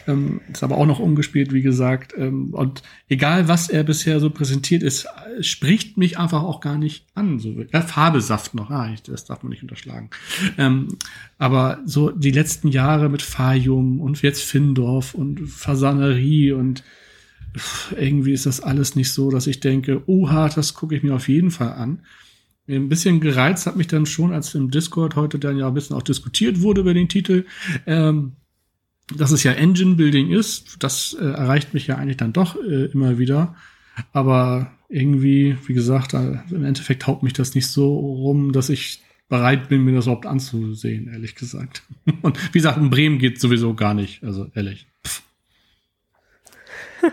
Ähm, ist aber auch noch umgespielt, wie gesagt. Ähm, und egal, was er bisher so präsentiert ist, spricht mich einfach auch gar nicht an. So, ja, Farbesaft noch, ah, das darf man nicht unterschlagen. Ähm, aber so die letzten Jahre mit Fayum und jetzt Findorf und Fasanerie und irgendwie ist das alles nicht so, dass ich denke, oha, das gucke ich mir auf jeden Fall an. Ein bisschen gereizt hat mich dann schon, als im Discord heute dann ja ein bisschen auch diskutiert wurde über den Titel, ähm, dass es ja Engine Building ist. Das äh, erreicht mich ja eigentlich dann doch äh, immer wieder. Aber irgendwie, wie gesagt, im Endeffekt haut mich das nicht so rum, dass ich bereit bin, mir das überhaupt anzusehen, ehrlich gesagt. Und wie gesagt, in Bremen geht sowieso gar nicht, also ehrlich.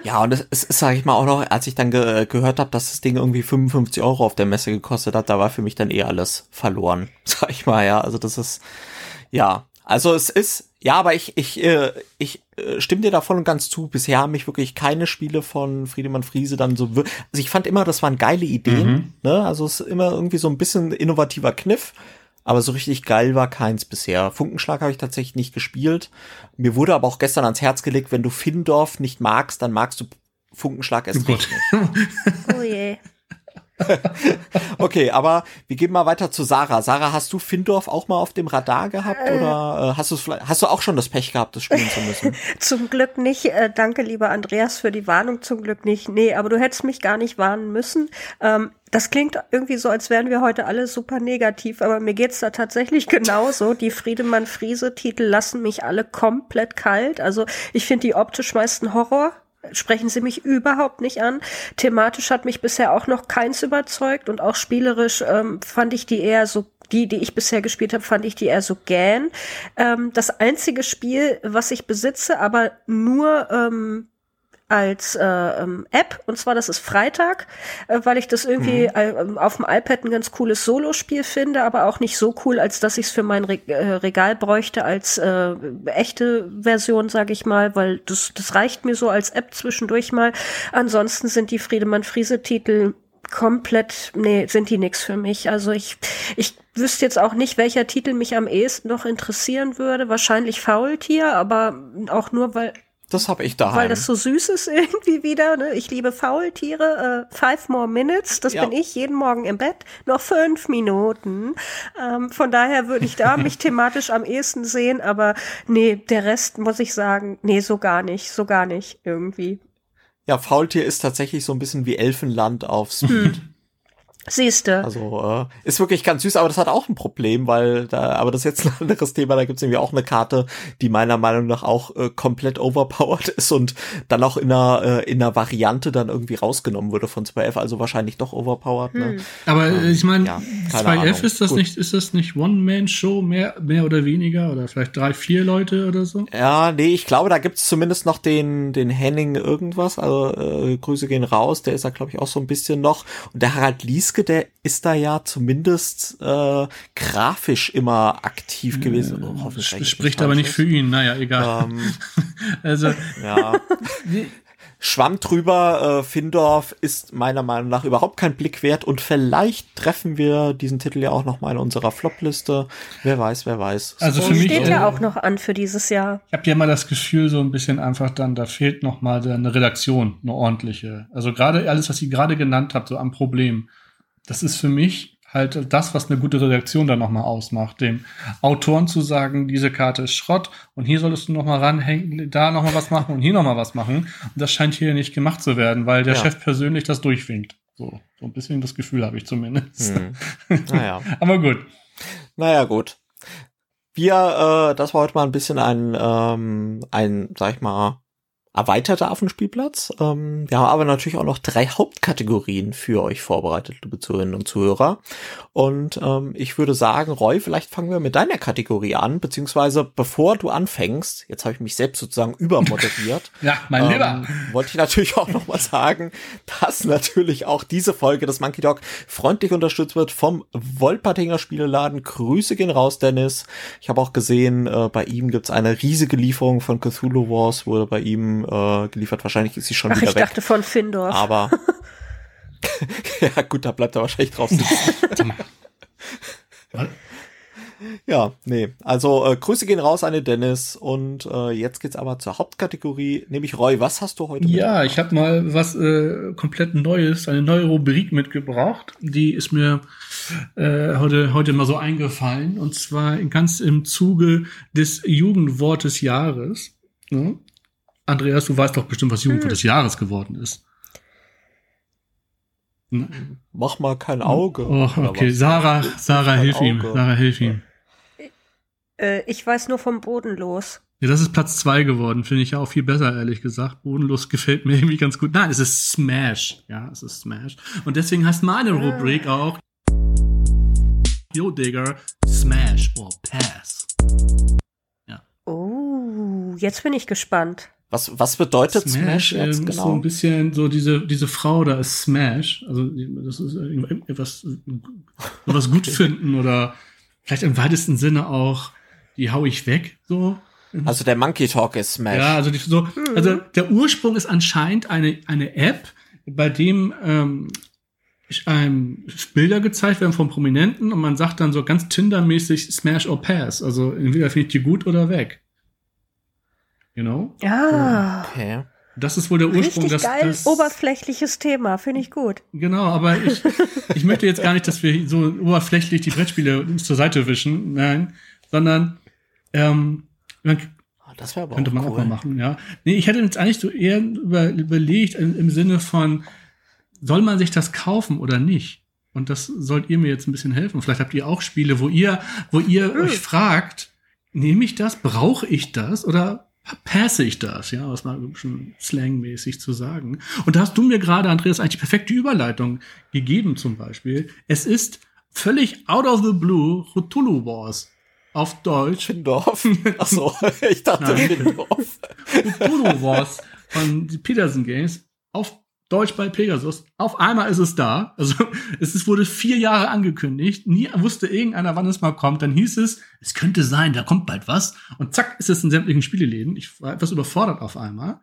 Ja, und es ist, sag ich mal, auch noch, als ich dann ge gehört habe, dass das Ding irgendwie 55 Euro auf der Messe gekostet hat, da war für mich dann eh alles verloren, sag ich mal, ja. Also das ist, ja. Also es ist, ja, aber ich, ich, äh, ich äh, stimme dir da voll und ganz zu. Bisher haben mich wirklich keine Spiele von Friedemann Friese dann so, also ich fand immer, das waren geile Ideen, mhm. ne? Also es ist immer irgendwie so ein bisschen innovativer Kniff aber so richtig geil war keins bisher. Funkenschlag habe ich tatsächlich nicht gespielt. Mir wurde aber auch gestern ans Herz gelegt, wenn du Findorf nicht magst, dann magst du Funkenschlag erst oh recht nicht. oh je. okay, aber wir gehen mal weiter zu Sarah. Sarah, hast du Findorf auch mal auf dem Radar gehabt äh, oder äh, hast, hast du auch schon das Pech gehabt, das spielen zu müssen? zum Glück nicht. Äh, danke, lieber Andreas, für die Warnung. Zum Glück nicht. Nee, aber du hättest mich gar nicht warnen müssen. Ähm, das klingt irgendwie so, als wären wir heute alle super negativ, aber mir geht's da tatsächlich genauso. Die Friedemann-Friese-Titel lassen mich alle komplett kalt. Also ich finde die optisch meisten Horror sprechen sie mich überhaupt nicht an. Thematisch hat mich bisher auch noch keins überzeugt und auch spielerisch ähm, fand ich die eher so die, die ich bisher gespielt habe, fand ich die eher so gähn. Ähm, das einzige Spiel, was ich besitze, aber nur ähm, als äh, ähm, App und zwar das ist Freitag, äh, weil ich das irgendwie mhm. äh, auf dem iPad ein ganz cooles Solospiel finde, aber auch nicht so cool, als dass ich es für mein Re äh, Regal bräuchte als äh, echte Version, sage ich mal, weil das das reicht mir so als App zwischendurch mal. Ansonsten sind die Friedemann Friese Titel komplett, nee, sind die nix für mich. Also ich, ich wüsste jetzt auch nicht, welcher Titel mich am ehesten noch interessieren würde. Wahrscheinlich Faultier, aber auch nur, weil das habe ich daheim. Weil das so süß ist irgendwie wieder. Ne? Ich liebe Faultiere. Äh, five more minutes, das ja. bin ich jeden Morgen im Bett. Noch fünf Minuten. Ähm, von daher würde ich da mich thematisch am ehesten sehen. Aber nee, der Rest muss ich sagen, nee, so gar nicht. So gar nicht irgendwie. Ja, Faultier ist tatsächlich so ein bisschen wie Elfenland auf Speed. Hm. Siehste. Also äh, ist wirklich ganz süß, aber das hat auch ein Problem, weil da, aber das ist jetzt ein anderes Thema, da gibt's nämlich auch eine Karte, die meiner Meinung nach auch äh, komplett overpowered ist und dann auch in einer, äh, in einer Variante dann irgendwie rausgenommen wurde von 2F, also wahrscheinlich doch overpowered. Ne? Hm. Aber ähm, ich meine, ja, 2F ist das Gut. nicht, ist das nicht One-Man-Show mehr, mehr oder weniger oder vielleicht drei, vier Leute oder so? Ja, nee, ich glaube, da gibt's zumindest noch den, den Henning irgendwas, also äh, Grüße gehen raus, der ist da glaube ich auch so ein bisschen noch und der Harald Lieske Maske, der ist da ja zumindest äh, grafisch immer aktiv gewesen. Oh, hoffentlich spricht aber nicht für ihn, naja, egal. Ähm, also ja. Schwamm drüber, äh, Findorf ist meiner Meinung nach überhaupt kein Blick wert und vielleicht treffen wir diesen Titel ja auch noch mal in unserer Flopliste. Wer weiß, wer weiß. Also für mich steht ja äh, auch noch an für dieses Jahr. Ich habe ja mal das Gefühl so ein bisschen einfach dann, da fehlt noch mal eine Redaktion, eine ordentliche. Also gerade alles, was ihr gerade genannt habt, so am Problem das ist für mich halt das, was eine gute Redaktion dann nochmal ausmacht, dem Autoren zu sagen, diese Karte ist Schrott und hier solltest du nochmal ranhängen, da nochmal was machen und hier nochmal was machen. Und das scheint hier nicht gemacht zu werden, weil der ja. Chef persönlich das durchwinkt. So, so ein bisschen das Gefühl habe ich zumindest. Hm. Naja. Aber gut. Naja, gut. Wir, äh, das war heute mal ein bisschen ein, ähm, ein, sag ich mal, erweiterter Affenspielplatz. Ähm, wir haben aber natürlich auch noch drei Hauptkategorien für euch vorbereitet, liebe Zuhörerinnen und Zuhörer. Und ähm, ich würde sagen, Roy, vielleicht fangen wir mit deiner Kategorie an, beziehungsweise bevor du anfängst, jetzt habe ich mich selbst sozusagen übermoderiert. ja, mein ähm, Lieber. Wollte ich natürlich auch noch mal sagen, dass natürlich auch diese Folge des Monkey Dog freundlich unterstützt wird vom Wolpertinger Spieleladen. Grüße gehen raus, Dennis. Ich habe auch gesehen, äh, bei ihm gibt's eine riesige Lieferung von Cthulhu Wars, wurde bei ihm äh, geliefert. Wahrscheinlich ist sie schon Ach, wieder ich weg. dachte von Findorf. Aber ja gut, da bleibt er wahrscheinlich drauf sitzen. ja, nee. Also äh, Grüße gehen raus an den Dennis und äh, jetzt geht's aber zur Hauptkategorie, nämlich Roy. Was hast du heute? Ja, ich habe mal was äh, komplett Neues, eine neue Rubrik mitgebracht. Die ist mir äh, heute heute mal so eingefallen und zwar ganz im Zuge des Jugendwortes Jahres. Ne? Andreas, du weißt doch bestimmt, was Jugendwort hm. des Jahres geworden ist. Mach mal kein Auge. Oh, okay, Sarah, Sarah, hilf ihm. Sarah, hilf ihm. Äh, ich weiß nur vom Bodenlos. Ja, das ist Platz zwei geworden, finde ich ja auch viel besser, ehrlich gesagt. Bodenlos gefällt mir irgendwie ganz gut. Nein, es ist Smash. Ja, es ist Smash. Und deswegen heißt meine ah. Rubrik auch Yo, Digger, Smash or Pass. Ja. Oh, jetzt bin ich gespannt. Was, was bedeutet Smash, Smash jetzt genau? So ein bisschen so diese, diese Frau da ist Smash. Also das ist etwas, was gut finden oder vielleicht im weitesten Sinne auch, die hau ich weg, so. Also der Monkey Talk ist Smash. Ja, also die, so, also der Ursprung ist anscheinend eine, eine App, bei dem ähm, einem Bilder gezeigt werden von Prominenten und man sagt dann so ganz Tinder-mäßig Smash or Pass. Also entweder finde ich die gut oder weg. You know? Ja. Okay. Das ist wohl der Ursprung. Richtig dass, geil, das, oberflächliches Thema, finde ich gut. Genau, aber ich, ich möchte jetzt gar nicht, dass wir so oberflächlich die Brettspiele zur Seite wischen, nein, sondern ähm, man, Oh, das wäre aber könnte auch man cool. auch mal machen, ja. Nee, ich hätte jetzt eigentlich so eher über, überlegt im, im Sinne von, soll man sich das kaufen oder nicht? Und das sollt ihr mir jetzt ein bisschen helfen. Vielleicht habt ihr auch Spiele, wo ihr, wo ihr Hm. euch fragt, nehme ich das, brauche ich das oder passe ich das? Ja, was mal schon slangmäßig zu sagen. Und da hast du mir gerade, Andreas, eigentlich die perfekte Überleitung gegeben zum Beispiel. Es ist völlig out of the blue Cthulhu Wars. Auf Deutsch. Findorf. Ach so, ich dachte Nein. Findorf. Cthulhu Wars von Peterson Games auf Deutsch bei Pegasus. Auf einmal ist es da. Also es wurde vier Jahre angekündigt. Nie wusste irgendeiner, wann es mal kommt. Dann hieß es, es könnte sein, da kommt bald was. Und zack, ist es in sämtlichen Spieleläden. Ich war etwas überfordert auf einmal.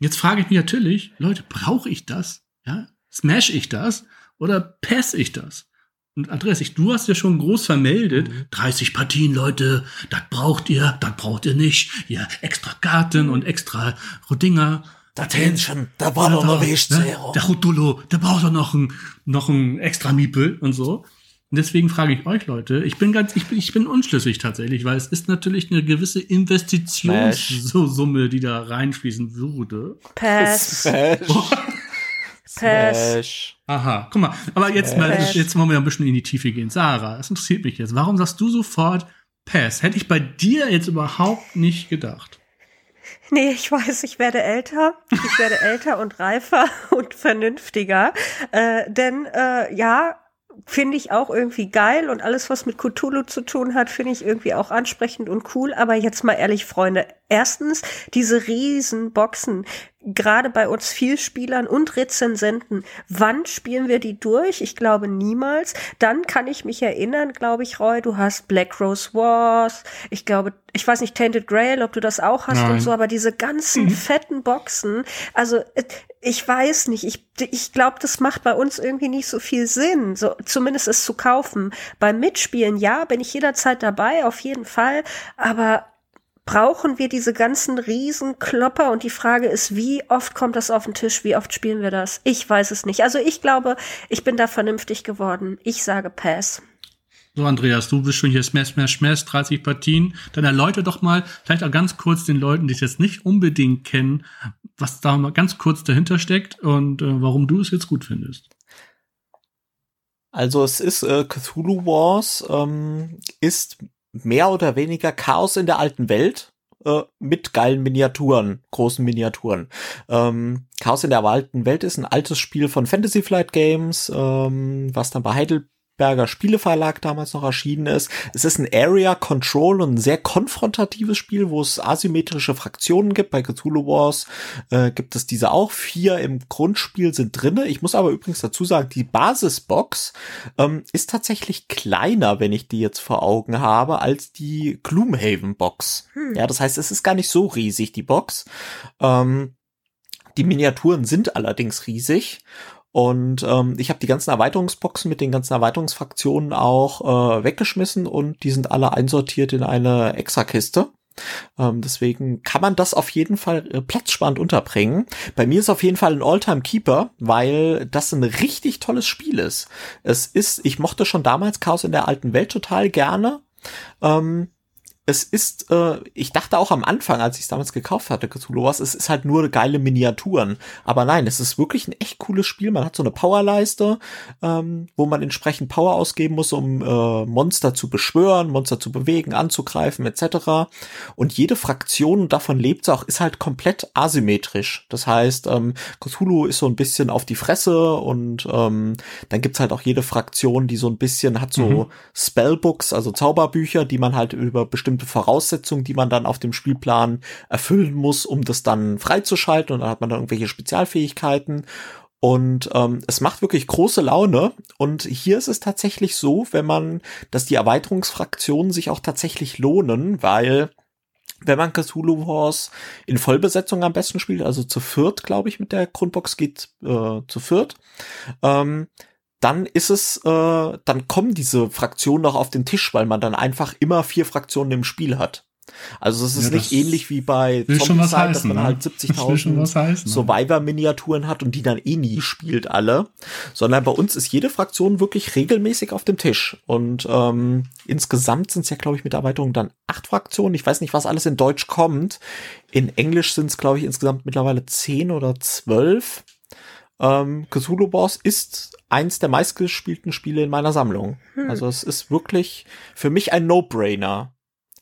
Jetzt frage ich mich natürlich, Leute, brauche ich das? Ja? Smash ich das? Oder pass ich das? Und Andreas, ich, du hast ja schon groß vermeldet, 30 Partien, Leute, das braucht ihr, das braucht ihr nicht. Hier extra Karten und extra Dinger. Das Hähnchen, da war doch noch Weg, ne? Der Cthulhu, der braucht doch noch ein, noch ein extra Miepel und so. Und deswegen frage ich euch, Leute, ich bin ganz, ich bin, ich bin unschlüssig tatsächlich, weil es ist natürlich eine gewisse Investitionssumme, die da reinfließen würde. Pass, Smash. Pass. Smash. Aha, guck mal, aber jetzt mal, jetzt wollen wir ein bisschen in die Tiefe gehen. Sarah, das interessiert mich jetzt. Warum sagst du sofort Pass? Hätte ich bei dir jetzt überhaupt nicht gedacht. Nee, ich weiß, ich werde älter. Ich werde älter und reifer und vernünftiger. Äh, denn äh, ja, finde ich auch irgendwie geil und alles, was mit Cthulhu zu tun hat, finde ich irgendwie auch ansprechend und cool. Aber jetzt mal ehrlich, Freunde. Erstens, diese riesen Boxen, gerade bei uns Vielspielern und Rezensenten, wann spielen wir die durch? Ich glaube niemals. Dann kann ich mich erinnern, glaube ich, Roy, du hast Black Rose Wars. Ich glaube, ich weiß nicht, Tainted Grail, ob du das auch hast Nein. und so, aber diese ganzen fetten Boxen, also äh, ich weiß nicht, ich, ich glaube, das macht bei uns irgendwie nicht so viel Sinn, so zumindest es zu kaufen. Beim Mitspielen, ja, bin ich jederzeit dabei, auf jeden Fall, aber brauchen wir diese ganzen Riesenklopper und die Frage ist, wie oft kommt das auf den Tisch, wie oft spielen wir das? Ich weiß es nicht. Also ich glaube, ich bin da vernünftig geworden. Ich sage Pass. So, Andreas, du bist schon hier Smash, Smash, Smash, 30 Partien. Dann erläuter doch mal, vielleicht auch ganz kurz den Leuten, die es jetzt nicht unbedingt kennen, was da mal ganz kurz dahinter steckt und äh, warum du es jetzt gut findest. Also es ist äh, Cthulhu Wars ähm, ist mehr oder weniger Chaos in der alten Welt äh, mit geilen Miniaturen, großen Miniaturen. Ähm, Chaos in der alten Welt ist ein altes Spiel von Fantasy Flight Games, ähm, was dann bei Heidelberger Spieleverlag damals noch erschienen ist. Es ist ein Area Control und ein sehr konfrontatives Spiel, wo es asymmetrische Fraktionen gibt. Bei Cthulhu Wars äh, gibt es diese auch. Vier im Grundspiel sind drinne. Ich muss aber übrigens dazu sagen, die Basisbox ähm, ist tatsächlich kleiner, wenn ich die jetzt vor Augen habe, als die Gloomhaven Box. Ja, das heißt, es ist gar nicht so riesig, die Box. Ähm, die Miniaturen sind allerdings riesig. Und ähm, ich habe die ganzen Erweiterungsboxen mit den ganzen Erweiterungsfraktionen auch äh, weggeschmissen und die sind alle einsortiert in eine Extrakiste. Ähm, deswegen kann man das auf jeden Fall äh, platzsparend unterbringen. Bei mir ist auf jeden Fall ein Alltime Keeper, weil das ein richtig tolles Spiel ist. Es ist, ich mochte schon damals Chaos in der alten Welt total gerne. Ähm, es ist, äh, ich dachte auch am Anfang, als ich es damals gekauft hatte, Cthulhu Wars, es ist halt nur geile Miniaturen. Aber nein, es ist wirklich ein echt cooles Spiel. Man hat so eine Powerleiste, ähm, wo man entsprechend Power ausgeben muss, um äh, Monster zu beschwören, Monster zu bewegen, anzugreifen, etc. Und jede Fraktion, davon lebt sie auch, ist halt komplett asymmetrisch. Das heißt, ähm, Cthulhu ist so ein bisschen auf die Fresse und ähm, dann gibt's halt auch jede Fraktion, die so ein bisschen hat so Mhm. Spellbooks, also Zauberbücher, die man halt über bestimmte Voraussetzungen, die man dann auf dem Spielplan erfüllen muss, um das dann freizuschalten und dann hat man dann irgendwelche Spezialfähigkeiten. Und ähm, es macht wirklich große Laune. Und hier ist es tatsächlich so, wenn man, dass die Erweiterungsfraktionen sich auch tatsächlich lohnen, weil wenn man Cthulhu Wars in Vollbesetzung am besten spielt, also zu viert, glaube ich, mit der Grundbox geht äh, zu viert, ähm, dann ist es, äh, dann kommen diese Fraktionen noch auf den Tisch, weil man dann einfach immer vier Fraktionen im Spiel hat. Also es ist Ja, nicht ähnlich wie bei Zombicide, dass man ne? halt Das will schon was 70.000 heißen, ne? Survivor-Miniaturen hat und die dann eh nie spielt alle, sondern bei uns ist jede Fraktion wirklich regelmäßig auf dem Tisch. Und ähm, insgesamt sind es ja, glaube ich, mit der Erweiterung dann acht Fraktionen. Ich weiß nicht, was alles in Deutsch kommt. In Englisch sind es, glaube ich, insgesamt mittlerweile zehn oder zwölf. Ähm, Cthulhu Boss ist eins der meistgespielten Spiele in meiner Sammlung. Also es ist wirklich für mich ein No-Brainer.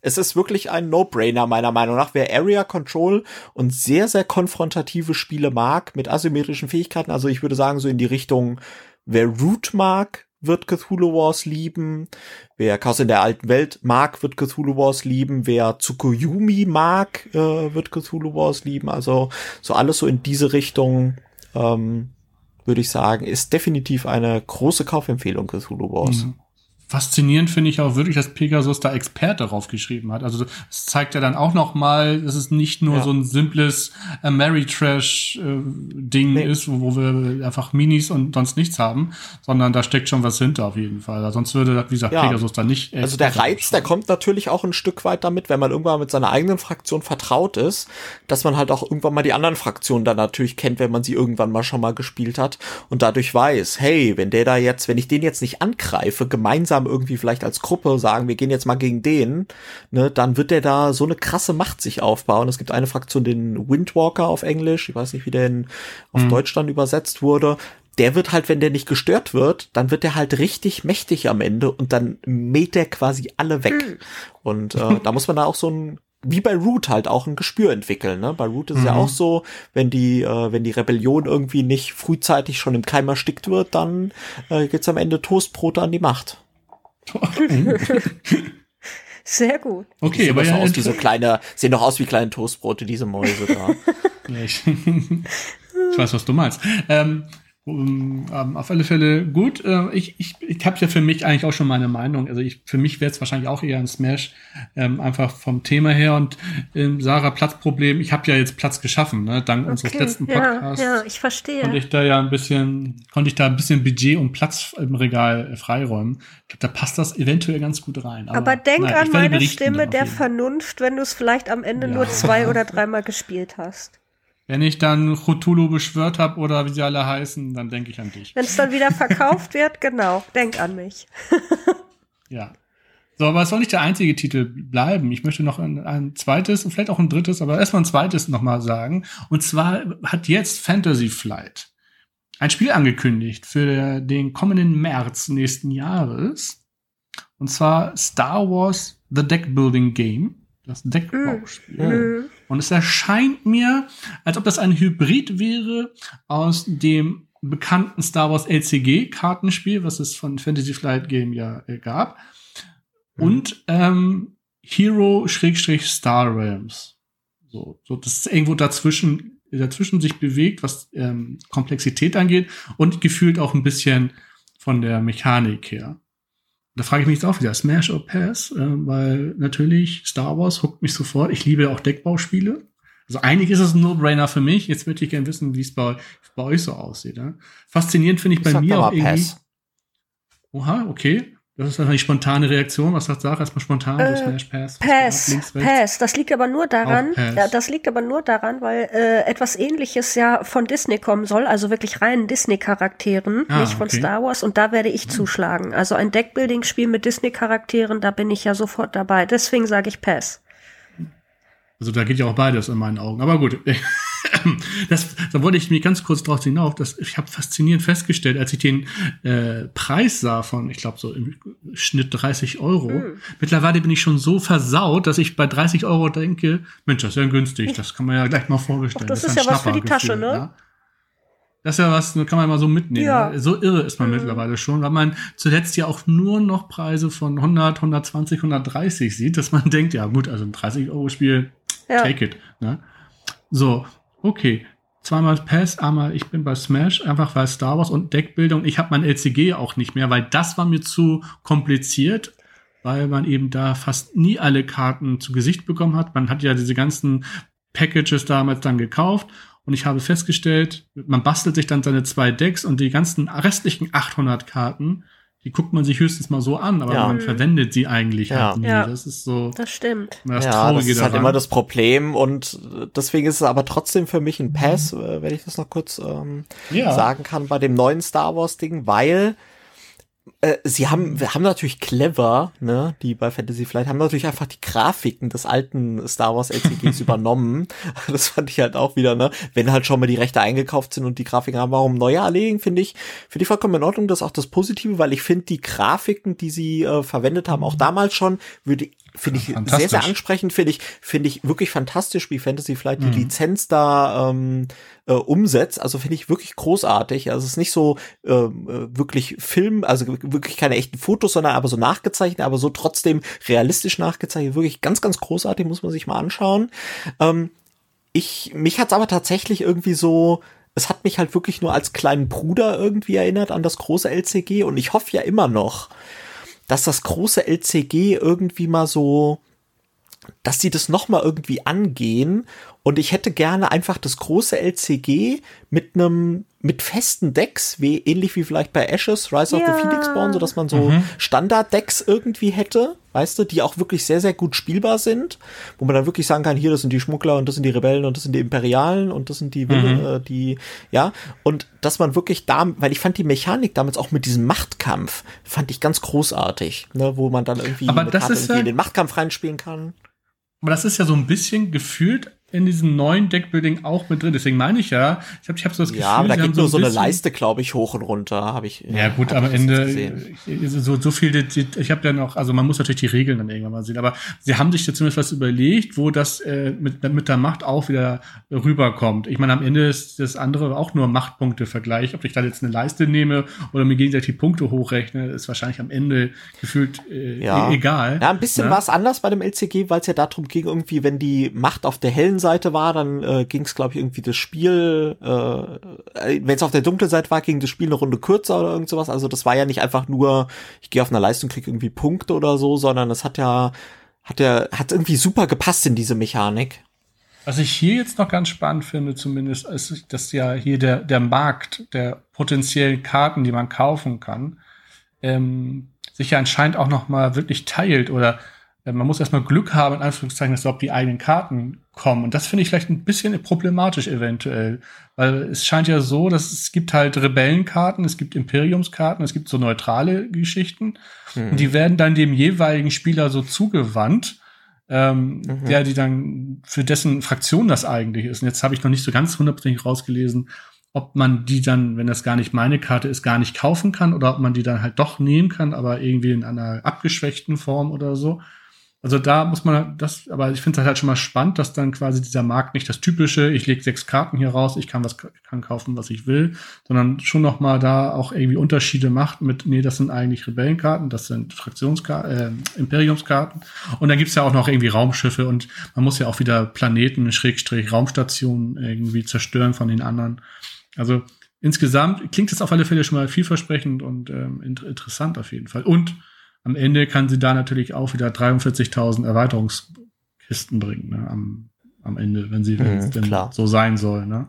Es ist wirklich ein No-Brainer meiner Meinung nach. Wer Area Control und sehr, sehr konfrontative Spiele mag mit asymmetrischen Fähigkeiten, also ich würde sagen so in die Richtung, wer Root mag, wird Cthulhu Wars lieben. Wer Chaos in der alten Welt mag, wird Cthulhu Wars lieben. Wer Tsukuyomi mag, äh, wird Cthulhu Wars lieben. Also so alles so in diese Richtung, ähm, würde ich sagen, ist definitiv eine große Kaufempfehlung Cthulhu Wars. Mhm. Faszinierend finde ich auch wirklich, dass Pegasus da Experte drauf geschrieben hat. Also es zeigt ja dann auch noch mal, dass es nicht nur Ja. so ein simples äh, Mary Trash äh, Ding Nee. ist, wo, wo wir einfach Minis und sonst nichts haben, sondern da steckt schon was hinter auf jeden Fall. Sonst würde, wie gesagt, Ja. Pegasus da nicht. äh, Also der Reiz, der kommt natürlich auch ein Stück weit damit, wenn man irgendwann mit seiner eigenen Fraktion vertraut ist, dass man halt auch irgendwann mal die anderen Fraktionen dann natürlich kennt, wenn man sie irgendwann mal schon mal gespielt hat und dadurch weiß, hey, wenn der da jetzt, wenn ich den jetzt nicht angreife, gemeinsam irgendwie vielleicht als Gruppe sagen, wir gehen jetzt mal gegen den, ne, dann wird der da so eine krasse Macht sich aufbauen. Es gibt eine Fraktion, den Windwalker auf Englisch, ich weiß nicht, wie der in, auf Deutsch dann übersetzt wurde, der wird halt, wenn der nicht gestört wird, dann wird der halt richtig mächtig am Ende und dann mäht der quasi alle weg. Und äh, da muss man da auch so ein wie bei Root halt auch ein Gespür entwickeln. Ne? Bei Root ist es ja Mhm. auch so, wenn die, äh, wenn die Rebellion irgendwie nicht frühzeitig schon im Keim erstickt wird, dann äh, gibt's am Ende Toastbrote an die Macht. Sehr gut. Okay, sehen aber doch ja, so aus wie so kleine, sehen doch aus wie kleine Toastbrote, diese Mäuse da. Ich weiß, was du meinst. Ähm, um, ähm, auf alle Fälle gut. Äh, ich ich, ich habe ja für mich eigentlich auch schon meine Meinung. Also ich, für mich wäre es wahrscheinlich auch eher ein Smash, ähm, einfach vom Thema her. Und ähm, Sarah, Platzproblem. Ich habe ja jetzt Platz geschaffen, ne? dank unseres Okay, letzten ja, Podcasts. ja, ich verstehe. Konnte ich da ja ein bisschen, konnte ich da ein bisschen Budget und Platz im Regal äh, freiräumen. Ich glaube, da passt das eventuell ganz gut rein. Aber denk naja, an meine Stimme der. Vernunft, wenn du es vielleicht am Ende Ja. nur zwei oder dreimal gespielt hast. Wenn ich dann Cthulhu beschwört habe oder wie sie alle heißen, dann denke ich an dich. Wenn es dann wieder verkauft wird, genau, denk an mich. Ja. So, aber es soll nicht der einzige Titel bleiben. Ich möchte noch ein, ein zweites und vielleicht auch ein drittes, aber erstmal ein zweites nochmal sagen. Und zwar hat jetzt Fantasy Flight ein Spiel angekündigt für den kommenden März nächsten Jahres. Und zwar Star Wars The Deck Building Game. Das Deckbauspiel. Mhm. Und es erscheint mir, als ob das ein Hybrid wäre aus dem bekannten Star Wars LCG-Kartenspiel, was es von Fantasy Flight Game ja äh, gab, und ähm, Hero-Star Realms. So, so, das ist irgendwo dazwischen, dazwischen sich bewegt, was ähm, Komplexität angeht und gefühlt auch ein bisschen von der Mechanik her. Da frage ich mich jetzt auch wieder, Smash or Pass, äh, weil natürlich Star Wars huckt mich sofort. Ich liebe auch Deckbauspiele. Also eigentlich ist es ein No-Brainer für mich. Jetzt möchte ich gerne wissen, wie es bei, bei euch so aussieht. Ja? Faszinierend finde ich bei sag mir auch irgendwie. Pass. Oha, okay. Das ist wahrscheinlich spontane Reaktion. Was sagt Sarah? Erstmal spontan, Äh, so Smash Pass. Pass, links. Pass. Das liegt aber nur daran, ja, das liegt aber nur daran, weil äh, etwas ähnliches ja von Disney kommen soll, also wirklich reinen Disney-Charakteren, Ah, nicht von okay. Star Wars, und da werde ich zuschlagen. Also ein Deckbuilding-Spiel mit Disney-Charakteren, da bin ich ja sofort dabei. Deswegen sage ich Pass. Also da geht ja auch beides in meinen Augen. Aber gut, das, da wollte ich mir ganz kurz drauf hinauf. Dass, ich habe faszinierend festgestellt, als ich den äh, Preis sah von, ich glaube so im Schnitt 30 Euro. Hm. Mittlerweile bin ich schon so versaut, dass ich bei 30 Euro denke, Mensch, das ist ja günstig. Das kann man ja gleich mal vorbestellen. Ach, das ein ist ja was für die Tasche, ne? Ja? Das ist ja was, kann man mal so mitnehmen. Ja. Ja. So irre ist man Mhm. mittlerweile schon, weil man zuletzt ja auch nur noch Preise von 100, 120, 130 sieht, dass man denkt, ja gut, also ein 30-Euro-Spiel, Ja. take it. Ne? So, okay. Zweimal Pass, einmal ich bin bei Smash, einfach weil Star Wars und Deckbildung. Ich habe mein LCG auch nicht mehr, weil das war mir zu kompliziert, weil man eben da fast nie alle Karten zu Gesicht bekommen hat. Man hat ja diese ganzen Packages damals dann gekauft und ich habe festgestellt, man bastelt sich dann seine zwei Decks und die ganzen restlichen 800 Karten, die guckt man sich höchstens mal so an, aber Ja. man Mhm. verwendet sie eigentlich Ja. halt nie. Ja. Das ist so Das stimmt. das ja, das ist halt daran. immer das Problem und deswegen ist es aber trotzdem für mich ein Pass, äh, wenn ich das noch kurz ähm, Ja. sagen kann bei dem neuen Star Wars Ding, weil äh, sie haben, wir haben natürlich clever, ne, die bei Fantasy Flight haben natürlich einfach die Grafiken des alten Star Wars LCGs übernommen. Das fand ich halt auch wieder, ne, wenn halt schon mal die Rechte eingekauft sind und die Grafiken haben, warum neue anlegen, finde ich, finde ich vollkommen in Ordnung. Das ist auch das Positive, weil ich finde die Grafiken, die sie äh, verwendet haben, auch damals schon, würde finde ich sehr, sehr ansprechend, finde ich, finde ich wirklich fantastisch, wie Fantasy Flight die Lizenz da ähm, äh, umsetzt. Also finde ich wirklich großartig. Also es ist nicht so ähm, äh, wirklich Film, also wirklich keine echten Fotos, sondern aber so nachgezeichnet, aber so trotzdem realistisch nachgezeichnet. Wirklich ganz, ganz großartig, muss man sich mal anschauen. Ähm, ich, mich hat's aber tatsächlich irgendwie so, es hat mich halt wirklich nur als kleinen Bruder irgendwie erinnert an das große LCG und ich hoffe ja immer noch, dass das große LCG irgendwie mal so, dass sie das noch mal irgendwie angehen. Und ich hätte gerne einfach das große LCG mit einem mit festen Decks, wie ähnlich wie vielleicht bei Ashes, Rise of Ja. the Phoenix Born, so dass man so Standard-Decks irgendwie hätte, weißt du, die auch wirklich sehr sehr gut spielbar sind, wo man dann wirklich sagen kann, hier das sind die Schmuggler und das sind die Rebellen und das sind die Imperialen und das sind die Wille, äh, die ja und dass man wirklich da, weil ich fand die Mechanik damals auch mit diesem Machtkampf fand ich ganz großartig, ne, wo man dann irgendwie Aber das Karte ist ja- in den Machtkampf reinspielen kann. Aber das ist ja so ein bisschen gefühlt in diesem neuen Deckbuilding auch mit drin. Deswegen meine ich ja, ich habe ich hab so das Gefühl, Ja, aber da geht nur ein so eine Leiste, glaube ich, hoch und runter, habe ich. Ja gut, am Ende äh, so, so viel, ich habe ja noch, also man muss natürlich die Regeln dann irgendwann mal sehen, aber sie haben sich da zumindest was überlegt, wo das äh, mit, mit der Macht auch wieder rüberkommt. Ich meine, am Ende ist das andere auch nur Machtpunkte-Vergleich. Ob ich da jetzt eine Leiste nehme oder mir gegenseitig die Punkte hochrechne, ist wahrscheinlich am Ende gefühlt äh, Ja. e egal. Ja, ein bisschen Ne? war es anders bei dem LCG, weil es ja darum ging, irgendwie, wenn die Macht auf der hellen Seite war, dann äh, ging es, glaube ich, irgendwie das Spiel, äh, wenn es auf der dunklen Seite war, ging das Spiel eine Runde kürzer oder irgend sowas. Also das war ja nicht einfach nur, ich gehe auf eine Leistung, krieg irgendwie Punkte oder so, sondern es hat ja, hat ja, hat irgendwie super gepasst in diese Mechanik. Was ich hier jetzt noch ganz spannend finde, zumindest, ist, dass ja hier der, der Markt der potenziellen Karten, die man kaufen kann, ähm, sich ja anscheinend auch noch mal wirklich teilt oder äh, man muss erstmal Glück haben, in Anführungszeichen, dass überhaupt die eigenen Karten kommen. Und das finde ich vielleicht ein bisschen problematisch eventuell. Weil es scheint ja so, dass es gibt halt Rebellenkarten, es gibt Imperiumskarten, es gibt so neutrale Geschichten. Und die werden dann dem jeweiligen Spieler so zugewandt, ähm, der die dann für dessen Fraktion das eigentlich ist. Und jetzt habe ich noch nicht so ganz hundertprozentig rausgelesen, ob man die dann, wenn das gar nicht meine Karte ist, gar nicht kaufen kann oder ob man die dann halt doch nehmen kann, aber irgendwie in einer abgeschwächten Form oder so. Also da muss man das, aber ich finde es halt schon mal spannend, dass dann quasi dieser Markt nicht das typische, ich lege sechs Karten hier raus, ich kann was kann kaufen, was ich will, sondern schon noch mal da auch irgendwie Unterschiede macht mit, nee, das sind eigentlich Rebellenkarten, das sind Fraktionskarten, äh, Imperiumskarten und dann gibt's ja auch noch irgendwie Raumschiffe und man muss ja auch wieder Planeten, Schrägstrich, Raumstationen irgendwie zerstören von den anderen. Also insgesamt klingt es auf alle Fälle schon mal vielversprechend und ähm, inter interessant auf jeden Fall. Und am Ende kann sie da natürlich auch wieder 43.000 Erweiterungskisten bringen, ne, am, am Ende, wenn sie wenn Mhm, es denn klar. so sein soll, ne.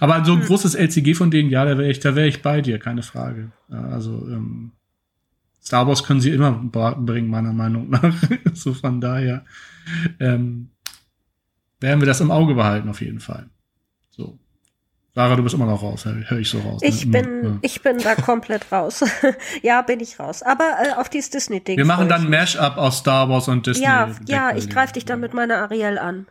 Aber so ein großes LCG von denen, ja, da wäre ich, da wäre ich bei dir, keine Frage. Ja, also ähm, Star Wars können sie immer bringen, meiner Meinung nach. so von daher ähm, werden wir das im Auge behalten, auf jeden Fall. Sarah, du bist immer noch raus, höre hör ich so raus. ne? Ich bin, ja. ich bin da komplett raus. ja, bin ich raus. Aber äh, auf dieses Disney-Ding. Wir machen dann ein Mashup aus Star Wars und. Disney. Ja, ja, ich greife dich dann mit meiner Ariel an.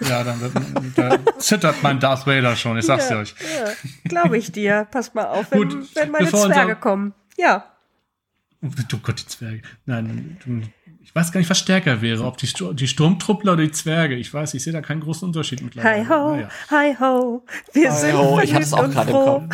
Ja, dann wird, da zittert mein Darth Vader schon, ich sag's ja, dir euch. Ja, Glaube ich dir. Pass mal auf, wenn, Gut, wenn meine Zwerge kommen. Ja. Oh Gott, die Zwerge. Nein, du- ich weiß gar nicht, was stärker wäre, ob die, die Sturmtruppler oder die Zwerge. Ich weiß, ich sehe da keinen großen Unterschied mittlerweile. Hi ho, Naja. hi ho. Wir Hi sind ho, ich hab's auch gerade und im.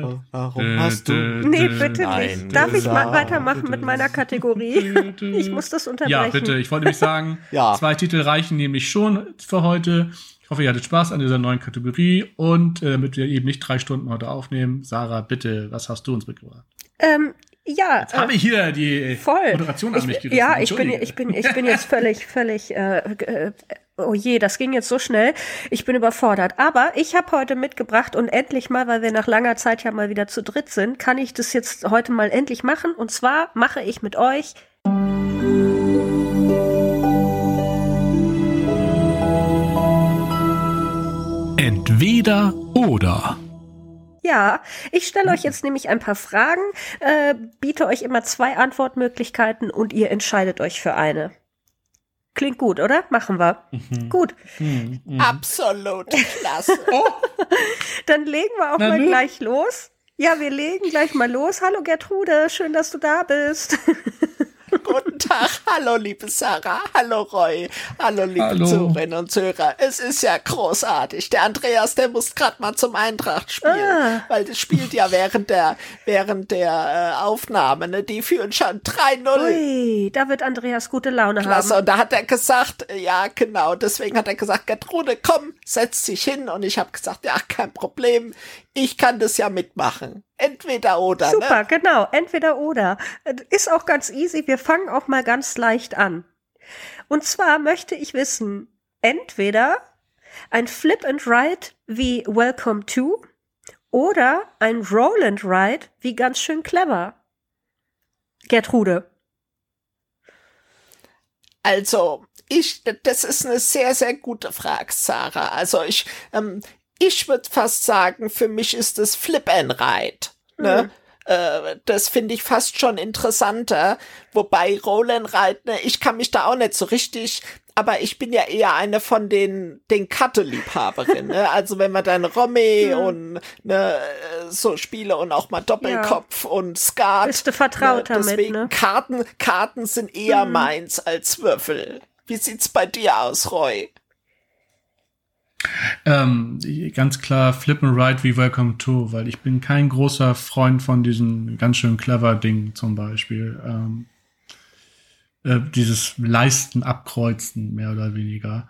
Kopf. Warum hast du? Nee, bitte Nein, nicht. Darf ich mal weitermachen mit meiner Kategorie? Ich muss das unterbrechen. Ja, bitte. Ich wollte nämlich sagen, Ja. zwei Titel reichen nämlich schon für heute. Ich hoffe, ihr hattet Spaß an dieser neuen Kategorie und äh, damit wir eben nicht drei Stunden heute aufnehmen. Sarah, bitte, was hast du uns mitgebracht? Ähm, ja. Jetzt habe ich hier die Voll. Moderation an mich ich, gerissen. Ja, ich bin, ich bin, ich bin jetzt völlig, völlig äh, äh, Oh je, das ging jetzt so schnell. Ich bin überfordert. Aber ich habe heute mitgebracht und endlich mal, weil wir nach langer Zeit ja mal wieder zu dritt sind, kann ich das jetzt heute mal endlich machen. Und zwar mache ich mit euch. Entweder oder. Ja, ich stelle euch jetzt nämlich ein paar Fragen, äh, biete euch immer zwei Antwortmöglichkeiten und ihr entscheidet euch für eine. Klingt gut, oder? Machen wir. Mhm. Gut. Mhm. Absolut klasse. oh. Dann legen wir auch Na, mal nö. gleich los. Ja, wir legen gleich mal los. Hallo Gertrude, schön, dass du da bist. Guten Tag, hallo liebe Sarah, hallo Roy, hallo liebe hallo. Zuhörerinnen und Zuhörer. Es ist ja großartig. Der Andreas, der muss gerade mal zum Eintracht spielen, ah. weil das spielt ja während der während der äh, Aufnahme, ne? Die führen schon 3-0. Ui, da wird Andreas gute Laune Klasse. haben. Und da hat er gesagt, ja genau, deswegen hat er gesagt, Gertrude, komm, setz dich hin. Und ich habe gesagt, ja, kein Problem, ich kann das ja mitmachen. Entweder oder. Ne? Super, ne? genau. Entweder oder. Ist auch ganz easy. Wir fangen auch mal ganz leicht an. Und zwar möchte ich wissen, entweder ein Flip and Ride wie Welcome to oder ein Roll and Ride wie ganz schön clever. Gertrude. Also, ich, das ist eine sehr, sehr gute Frage, Sarah. Also ich, ähm, ich würde fast sagen, für mich ist es Flip and Ride. Ne? Mhm. Äh, das finde ich fast schon interessanter. Wobei Roll and Ride, ne, ich kann mich da auch nicht so richtig aber ich bin ja eher eine von den den Karte-Liebhaberinnen. Ne? Also wenn man dann Romy mhm. und ne, so Spiele und auch mal Doppelkopf ja. und Skat. Bist du vertraut ne? Deswegen damit, ne? Karten Karten sind eher mhm. meins als Würfel. Wie sieht's bei dir aus, Roy? Ähm, ganz klar Flip and Ride wie Welcome to, weil ich bin kein großer Freund von diesen ganz schön clever Dingen zum Beispiel. Ähm, äh, dieses Leisten, Abkreuzen mehr oder weniger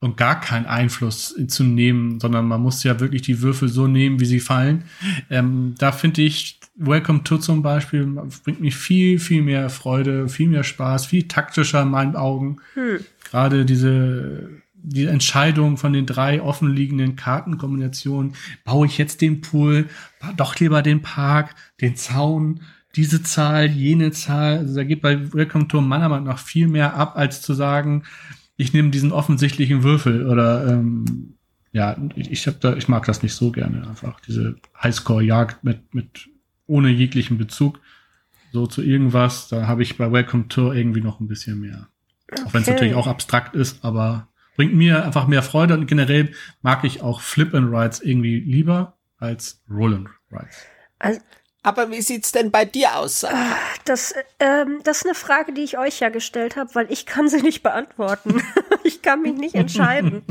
und gar keinen Einfluss zu nehmen, sondern man muss ja wirklich die Würfel so nehmen, wie sie fallen. Ähm, da finde ich Welcome to zum Beispiel bringt mir viel, viel mehr Freude, viel mehr Spaß, viel taktischer in meinen Augen. Hm. Gerade diese die Entscheidung von den drei offenliegenden Kartenkombinationen, baue ich jetzt den Pool, doch lieber den Park, den Zaun, diese Zahl, jene Zahl. Also da geht bei Welcome to meiner Meinung nach viel mehr ab, als zu sagen, ich nehme diesen offensichtlichen Würfel oder ähm, ja, ich, hab da, ich mag das nicht so gerne einfach diese Highscore-Jagd mit mit ohne jeglichen Bezug so zu irgendwas. Da habe ich bei Welcome to irgendwie noch ein bisschen mehr. Okay. Auch wenn es natürlich auch abstrakt ist, aber bringt mir einfach mehr Freude und generell mag ich auch Flip and Rides irgendwie lieber als Roll and Rides. Also, aber wie sieht's denn bei dir aus? Ah, das, ähm, das ist eine Frage, die ich euch ja gestellt habe, weil ich kann sie nicht beantworten. ich kann mich nicht entscheiden.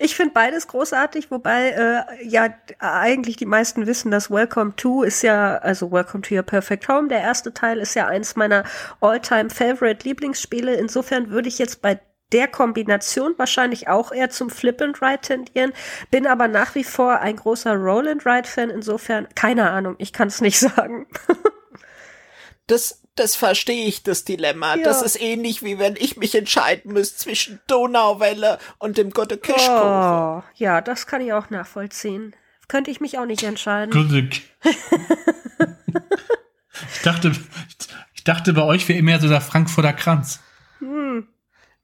ich finde beides großartig, wobei äh, ja eigentlich die meisten wissen, dass Welcome to ist ja, also Welcome to Your Perfect Home, der erste Teil ist ja eins meiner all-time favorite Lieblingsspiele. Insofern würde ich jetzt bei der Kombination wahrscheinlich auch eher zum Flip and Ride tendieren, bin aber nach wie vor ein großer Roll and Ride Fan, insofern keine Ahnung, ich kann es nicht sagen. das das verstehe ich, das Dilemma. Ja. Das ist ähnlich wie wenn ich mich entscheiden müsste zwischen Donauwelle und dem Gotte Kirschkuchen. Oh, ja, das kann ich auch nachvollziehen. Könnte ich mich auch nicht entscheiden. Glück. ich dachte, ich dachte, bei euch wäre immer so der Frankfurter Kranz. Hm.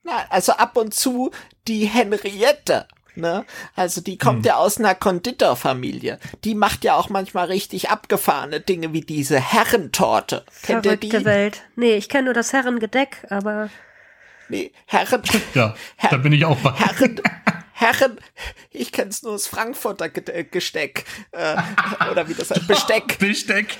Na, also ab und zu die Henriette. Ne? Also die kommt hm. ja aus einer Konditorfamilie. Die macht ja auch manchmal richtig abgefahrene Dinge wie diese Herrentorte. Kennt Verrückte ihr die? Welt. Nee, ich kenne nur das Herrengedeck, aber. Nee, Herren. Ja, Her da bin ich auch bei. Herren, Herren, ich kenn's nur das Frankfurter äh, Gesteck. Äh, oder wie das heißt, Besteck. Besteck.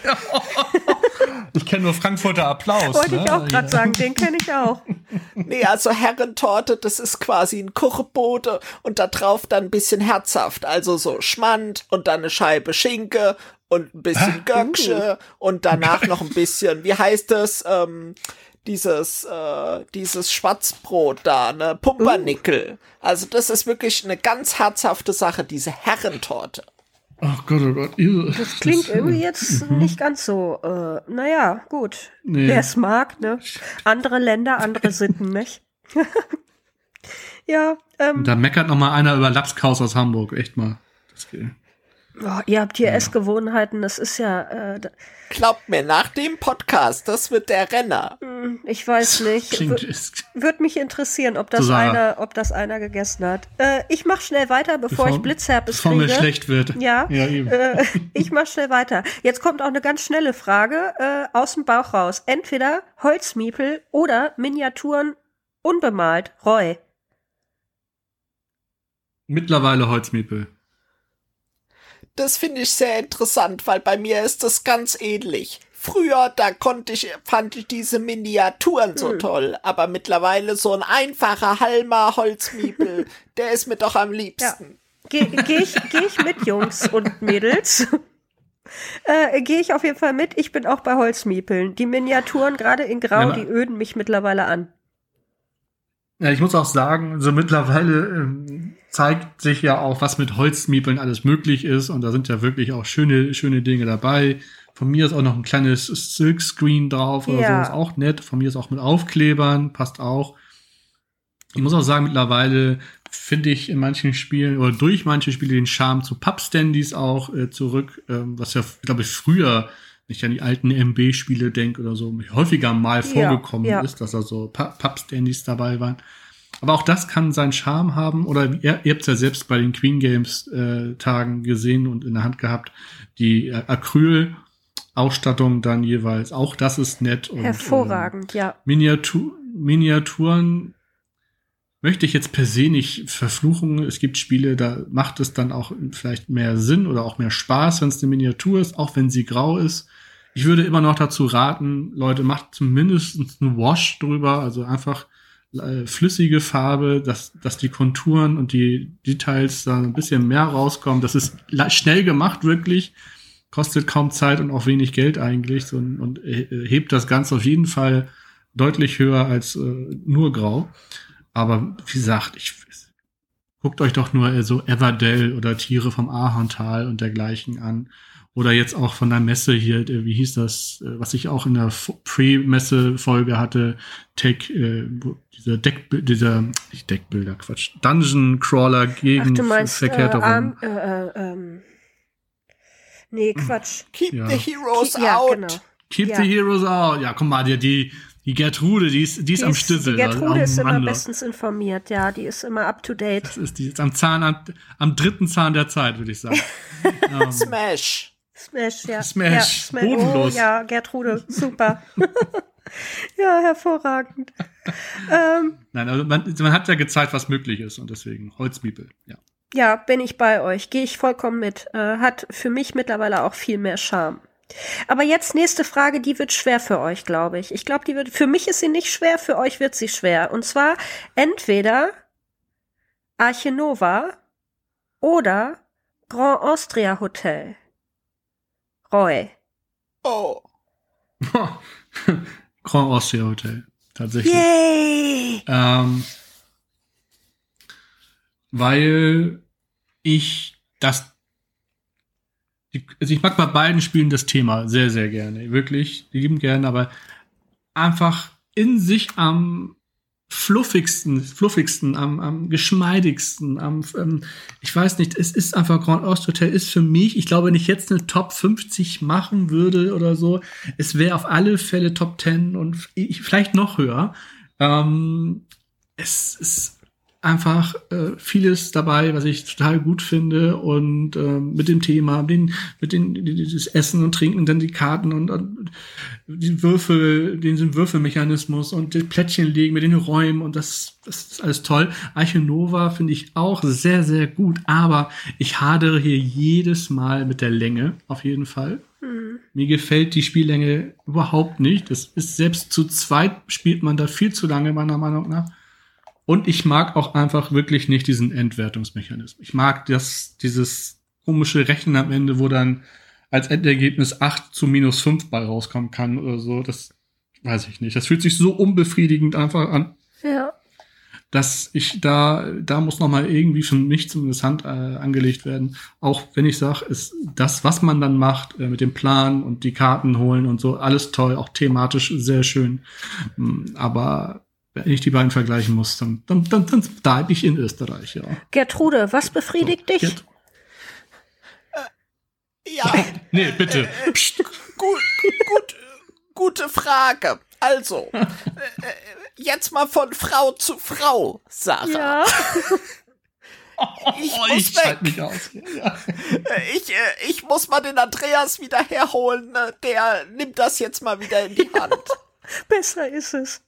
ich kenne nur Frankfurter Applaus. Wollte ne? ich auch gerade sagen, den kenne ich auch. Nee, also Herrentorte, das ist quasi ein Kuchbote und da drauf dann ein bisschen herzhaft. Also so Schmand und dann eine Scheibe Schinke und ein bisschen Göcksche und danach noch ein bisschen, wie heißt das? Ähm, dieses, äh, dieses Schwarzbrot da, ne, Pumpernickel. Uh. Also das ist wirklich eine ganz herzhafte Sache, diese Herrentorte. Ach Gott, oh Gott. Das klingt das, irgendwie jetzt mhm. nicht ganz so, äh, naja, gut. Nee. Wer es mag, ne? Andere Länder, andere Sitten, nicht? Ja, ähm, Da meckert noch mal einer über Lapskaus aus Hamburg. Echt mal. Das geht. Oh, ihr habt hier Essgewohnheiten, das ist ja, äh, da- Glaubt mir, nach dem Podcast, das wird der Renner. ich weiß nicht. Klingt, Würde mich interessieren, ob das einer, ob das einer gegessen hat. Äh, ich mach schnell weiter, bevor, ich Blitzherpes bevor kriege. mir schlecht wird. Ja, ja eben. äh, ich mach schnell weiter. Jetzt kommt auch eine ganz schnelle Frage äh, aus dem Bauch raus. Entweder Holzmiepel oder Miniaturen unbemalt. Roy. Mittlerweile Holzmiepel. Das finde ich sehr interessant, weil bei mir ist das ganz ähnlich. Früher, da konnte ich, fand ich diese Miniaturen so toll, aber mittlerweile so ein einfacher Halmer Holzmiebel, der ist mir doch am liebsten. Gehe geh ich, geh ich mit, Jungs und Mädels? Äh, Gehe ich auf jeden Fall mit. Ich bin auch bei Holzmiepeln. Die Miniaturen, gerade in Grau, Ja, die öden mich mittlerweile an. Ja, ich muss auch sagen, so mittlerweile ähm, zeigt sich ja auch, was mit Holzmiepeln alles möglich ist. Und da sind ja wirklich auch schöne, schöne Dinge dabei. Von mir ist auch noch ein kleines Silkscreen drauf oder Ja. so, ist auch nett. Von mir ist auch mit Aufklebern, passt auch. Ich muss auch sagen, mittlerweile finde ich in manchen Spielen oder durch manche Spiele den Charme zu Pub-Standys auch äh, zurück, ähm, was ja, glaube ich, früher, wenn ich an die alten MB-Spiele denke oder so, häufiger mal Ja, vorgekommen ja. ist, dass da so Pu- Pub-Standys dabei waren. Aber auch das kann seinen Charme haben. Oder ihr, ihr habt es ja selbst bei den Queen Games äh, Tagen gesehen und in der Hand gehabt, die äh, Acryl-Ausstattung dann jeweils. Auch das ist nett. Und, Hervorragend, ja. Miniatur, Miniaturen möchte ich jetzt per se nicht verfluchen. Es gibt Spiele, da macht es dann auch vielleicht mehr Sinn oder auch mehr Spaß, wenn es eine Miniatur ist, auch wenn sie grau ist. Ich würde immer noch dazu raten, Leute, macht zumindest einen Wash drüber, also einfach äh, flüssige Farbe, dass, dass die Konturen und die Details da ein bisschen mehr rauskommen. Das ist schnell gemacht, wirklich. Kostet kaum Zeit und auch wenig Geld eigentlich so, und äh, hebt das Ganze auf jeden Fall deutlich höher als äh, nur grau. Aber wie gesagt, ich guckt euch doch nur so Everdell oder Tiere vom Ahorntal und dergleichen an. Oder jetzt auch von der Messe hier, äh, wie hieß das, äh, was ich auch in der Pre-Messe-Folge hatte, Tech, äh, dieser Deck, dieser, nicht Deckbilder, Quatsch, Dungeon Crawler gegen Ach, du meinst, äh, Verkehrterung. Arm, äh, äh, ähm, nee, Quatsch. Keep Ja. the heroes ja, out. genau. Keep ja. the Heroes out. Ja, guck mal, die, die, die Gertrude, die ist, die ist Die am ist- Stiefel. Die Gertrude Oh ist immer Mann, bestens informiert, ja, die ist immer up to date. Das ist die jetzt am Zahn, am, am dritten Zahn der Zeit, würde ich sagen. ähm, Smash. Smash, ja. Smash, ja, Smash. bodenlos. Oh, ja, Gertrude, super. ja, hervorragend. ähm, nein, also man, man hat ja gezeigt, was möglich ist und deswegen Holzmiepel, ja. ja, bin ich bei euch. Gehe ich vollkommen mit. Äh, hat für mich mittlerweile auch viel mehr Charme. Aber jetzt nächste Frage, die wird schwer für euch, glaube ich. Ich glaube, die wird, für mich ist sie nicht schwer, für euch wird sie schwer. Und zwar entweder Arche Nova oder Grand Austria Hotel. Roy. Oh. Grand Austria Hotel, tatsächlich. Yay! Ähm, weil ich das also ich mag bei beiden Spielen das Thema sehr, sehr gerne. Wirklich, lieben gerne, aber einfach in sich am fluffigsten, fluffigsten, am, am geschmeidigsten, am, ähm, ich weiß nicht, es ist einfach Grand Ost Hotel ist für mich, ich glaube, wenn ich jetzt eine Top 50 machen würde oder so, es wäre auf alle Fälle Top 10 und ich, vielleicht noch höher. Ähm, es ist einfach äh, vieles dabei, was ich total gut finde und ähm, mit dem Thema, den, mit den dieses Essen und Trinken, dann die Karten und, und die Würfel, den Würfelmechanismus und die Plättchen legen mit den Räumen und das, das ist alles toll. Arche Nova finde ich auch sehr, sehr gut, aber ich hadere hier jedes Mal mit der Länge, auf jeden Fall. Mir gefällt die Spiellänge überhaupt nicht. Es ist selbst zu zweit spielt man da viel zu lange, meiner Meinung nach. Und ich mag auch einfach wirklich nicht diesen Entwertungsmechanismus. Ich mag das, dieses komische Rechnen am Ende, wo dann als Endergebnis 8 zu minus 5 bei rauskommen kann oder so. Das weiß ich nicht. Das fühlt sich so unbefriedigend einfach an, Ja. dass ich da, da muss noch mal irgendwie für mich zumindest Hand äh, angelegt werden. Auch wenn ich sage, ist das, was man dann macht, äh, mit dem Plan und die Karten holen und so, alles toll, auch thematisch sehr schön. Mm, Aber wenn ich die beiden vergleichen muss, dann, dann, dann, dann bleibe ich in Österreich, ja. Gertrude, was befriedigt dich? Gert- Ja, Nee, bitte. Psst. gut, gut, gute Frage. Also, äh, äh, jetzt mal von Frau zu Frau, Sarah. Ja, Ich Oh, muss ich schalte weg. mich aus. Ja. Äh, Ich, äh, ich muss mal den Andreas wieder herholen. Der nimmt das jetzt mal wieder in die Hand. besser ist es.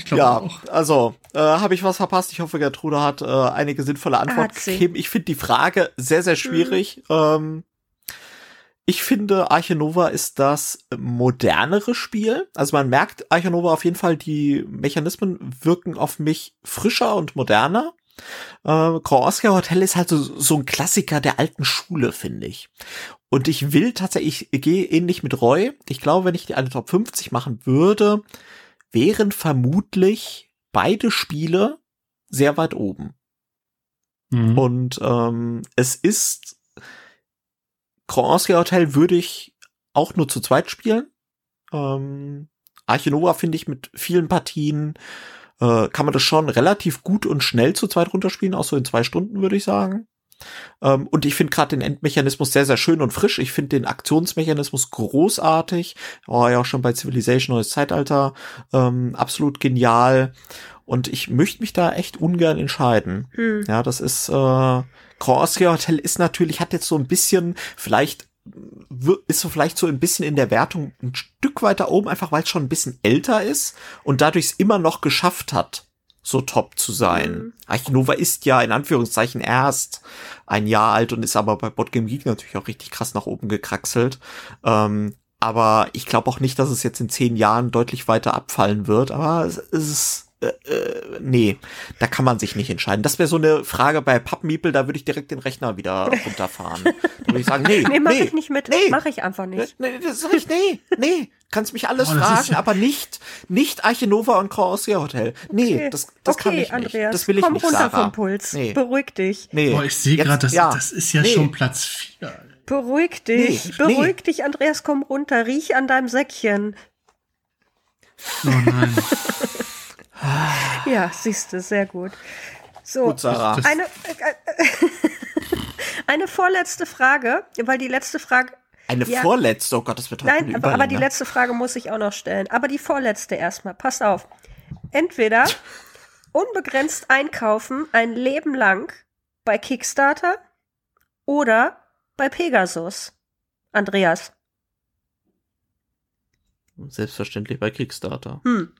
Ich glaube ja, auch. also, äh, habe ich was verpasst? Ich hoffe, Gertrude hat äh, einige sinnvolle Antworten gegeben. Ich finde die Frage sehr, sehr schwierig. Ähm, ich finde, Arche Nova ist das modernere Spiel. Also man merkt Arche Nova auf jeden Fall, die Mechanismen wirken auf mich frischer und moderner. Äh, Kroatia Hotel ist halt so, so ein Klassiker der alten Schule, finde ich. Und ich will tatsächlich, ich gehe ähnlich mit Roy. Ich glaube, wenn ich die eine Top 50 machen würde, wären vermutlich beide Spiele sehr weit oben. Mhm. Und ähm, es ist Kroatia Hotel würde ich auch nur zu zweit spielen. Ähm, Arche Nova finde ich mit vielen Partien äh, kann man das schon relativ gut und schnell zu zweit runterspielen, auch so in zwei Stunden würde ich sagen. Ähm, und ich finde gerade den Endmechanismus sehr, sehr schön und frisch. Ich finde den Aktionsmechanismus großartig. War ja auch schon bei Civilization Neues Zeitalter ähm, absolut genial. Und ich möchte mich da echt ungern entscheiden. Hm. Ja, das ist äh, Croatia Hotel ist natürlich, hat jetzt so ein bisschen, vielleicht ist so vielleicht so ein bisschen in der Wertung ein Stück weiter oben, einfach weil es schon ein bisschen älter ist und dadurch es immer noch geschafft hat, so top zu sein. Mhm. Archinova ist ja in Anführungszeichen erst ein Jahr alt und ist aber bei Botgame Geek natürlich auch richtig krass nach oben gekraxelt. Ähm, aber ich glaube auch nicht, dass es jetzt in zehn Jahren deutlich weiter abfallen wird. Aber es, es ist äh, nee, da kann man sich nicht entscheiden. Das wäre so eine Frage bei Pappmiepel, da würde ich direkt den Rechner wieder runterfahren. da würde ich sagen, nee, Nee, mach nee, ich nicht mit. nee. Mach ich einfach nicht. Nee, nee, das ich, nee, nee. Kannst mich alles Oh, fragen, ist ja- aber nicht, nicht Archinova und Croatia Hotel. Nee, Okay. das, das okay, kann ich nicht. Andreas, das will ich komm nicht, runter Sarah. vom Puls. Nee, Beruhig dich. nee. Boah, ich sehe gerade, das, ja. das ist ja Nee. schon Platz 4. Beruhig dich. Nee, Beruhig nee. dich, Andreas, komm runter. Riech an deinem Säckchen. Oh nein. Ja, siehst du, sehr gut. So, Gut, Sarah. Eine, äh, eine vorletzte Frage, weil die letzte Frage, Eine Ja. vorletzte, oh Gott, das wird heute nein, aber, aber die Überlänge. letzte Frage muss ich auch noch stellen. Aber die vorletzte erstmal, pass auf. Entweder unbegrenzt einkaufen ein Leben lang bei Kickstarter oder bei Pegasus. Andreas. Selbstverständlich bei Kickstarter. Hm.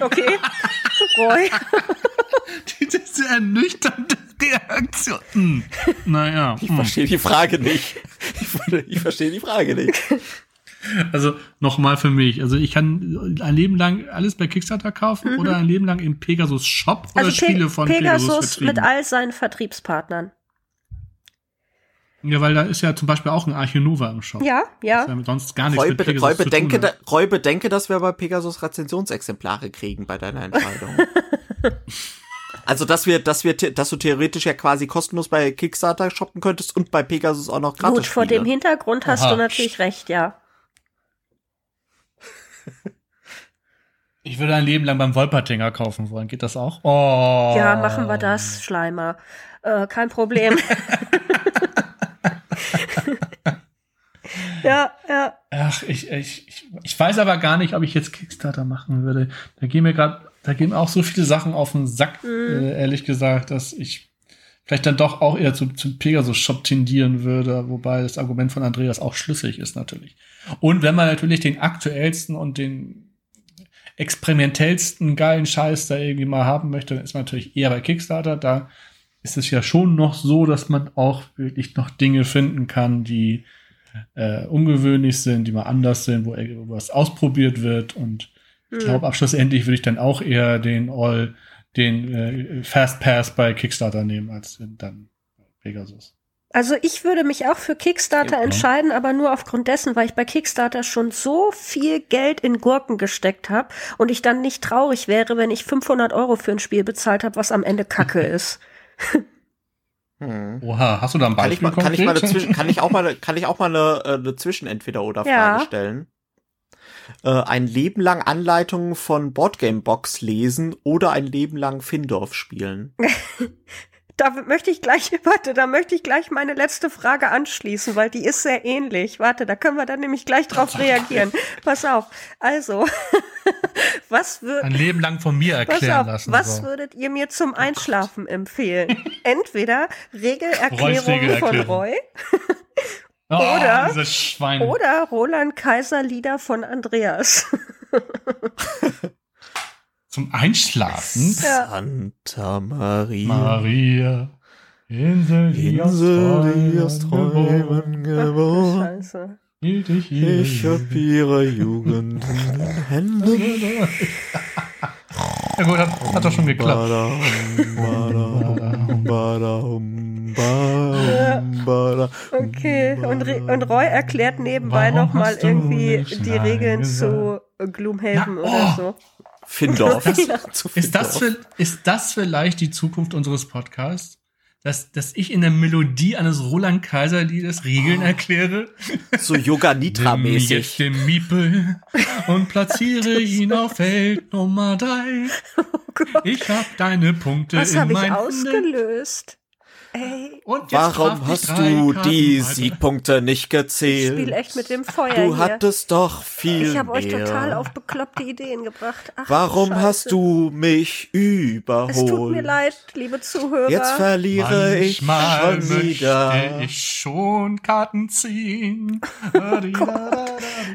Okay. Roy. Diese ernüchternde Reaktion. Hm. Naja. Ich hm. verstehe die Frage nicht. Ich, verstehe die Frage nicht. Also nochmal für mich. Also ich kann ein Leben lang alles bei Kickstarter kaufen oder ein Leben lang im Pegasus Shop oder Mhm. Also Pe Spiele von Pegasus, Pegasus mit all seinen Vertriebspartnern. Ja, weil da ist ja zum Beispiel auch ein Archinova im Shop. Ja, ja. Das hat sonst gar nichts Roy, mit Pegasus Roy, zu tun. bedenke, da, hat. Roy, bedenke, dass wir bei Pegasus Rezensionsexemplare kriegen bei deiner Entscheidung. also, dass wir, dass wir, dass du theoretisch ja quasi kostenlos bei Kickstarter shoppen könntest und bei Pegasus auch noch gratis Gut, vor dem Hintergrund hast Oha. du natürlich recht, ja. Ich würde ein Leben lang beim Wolpertinger kaufen wollen. Geht das auch? Oh. Ja, machen wir das, Schleimer. Äh, kein Problem. ja, ja. Ach, ich, ich, ich, ich weiß aber gar nicht, ob ich jetzt Kickstarter machen würde. Da gehen mir gerade, da gehen mir auch so viele Sachen auf den Sack, äh, ehrlich gesagt, dass ich vielleicht dann doch auch eher zu, zum Pegasus-Shop tendieren würde, wobei das Argument von Andreas auch schlüssig ist natürlich. Und wenn man natürlich den aktuellsten und den experimentellsten geilen Scheiß da irgendwie mal haben möchte, dann ist man natürlich eher bei Kickstarter. Da ist es ja schon noch so, dass man auch wirklich noch Dinge finden kann, die äh, ungewöhnlich sind, die mal anders sind, wo irgendwas ausprobiert wird. Und ich Hm. glaube, abschlussendlich würde ich dann auch eher den All, den äh, Fast Pass bei Kickstarter nehmen, als dann bei Pegasus. Also ich würde mich auch für Kickstarter Ja. entscheiden, aber nur aufgrund dessen, weil ich bei Kickstarter schon so viel Geld in Gurken gesteckt habe und ich dann nicht traurig wäre, wenn ich 500 Euro für ein Spiel bezahlt habe, was am Ende Kacke ist. Hm. Oha, hast du da ein Kann ich, Beispiel mal, kann, ich mal eine konkret? Zwischen, kann ich auch mal, eine- kann ich auch mal eine, äh, eine Zwischen-Entweder-Oder-Frage Ja. stellen? Äh, ein Leben lang Anleitungen von Boardgame Box lesen oder ein Leben lang Findorf spielen. Da möchte ich gleich, warte, da möchte ich gleich meine letzte Frage anschließen, weil die ist sehr ähnlich. Warte, da können wir dann nämlich gleich drauf reagieren. Pass auf. Also, was Ein würde, Leben lang von mir erklären auf, lassen. was so. würdet ihr mir zum Einschlafen empfehlen? Entweder Roys Regelerklärungen von Regelerklärung. Roy oh, oder- oder Roland Kaiser Lieder von Andreas. Zum Einschlafen. Santa Maria. Maria. Insel, die aus Insel, die aus Träumen geboren. Scheiße. ich Ich hab ihre Jugend in den Händen. Ja gut, hat, hat doch schon geklappt. Okay, und, Re und Roy erklärt nebenbei nochmal irgendwie die Regeln gesagt? zu Gloomhaven Ja, oder oh. so. Findorf. Zu Ist das, vi- ist das vielleicht die Zukunft unseres Podcasts? Dass, dass ich in der Melodie eines Roland Kaiser Liedes Regeln erkläre? so Yoga Nimm jetzt Nitra-mäßig. den Miepel und platziere ihn auf Feld Nummer drei. Ich hab deine Punkte Was in habe ich ausgelöst? Ey, Und Warum hast du Karten die weiter. Siegpunkte nicht ich spiele gezählt? echt mit dem Feuer Du hier. hattest doch viel Ich habe euch mehr. total auf bekloppte Ideen gebracht. Ach, Warum Scheiße. hast du mich überholt? Es tut mir leid, liebe Zuhörer. Jetzt verliere ich Manchmal schon wieder. möchte ich schon Karten ziehen.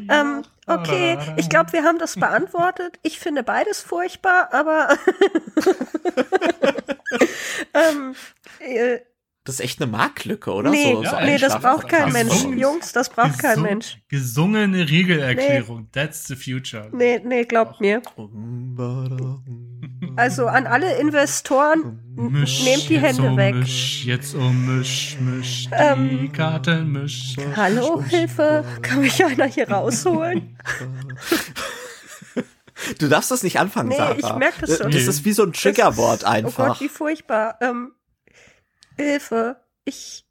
ähm, okay, ich glaube, wir haben das beantwortet. Ich finde beides furchtbar, aber ähm, äh, Das ist echt eine Marktlücke, oder? nee, so, so Ja, nee, das braucht kein Mensch. Jungs, das braucht kein Gesung- Mensch. Gesungene Regelerklärung. That's the future. Nee, nee, glaubt mir. Also an alle Investoren, Misch, nehmt die Hände um weg. Misch, jetzt um Misch, Misch, die Ähm, Karten misch. Hallo, Hilfe, kann mich einer hier rausholen? Du darfst das nicht anfangen, Nee, Sarah. ich merk das schon. Das ist wie so ein Triggerwort Oh Gott, einfach. wie furchtbar. Ähm, Hilfe, ich.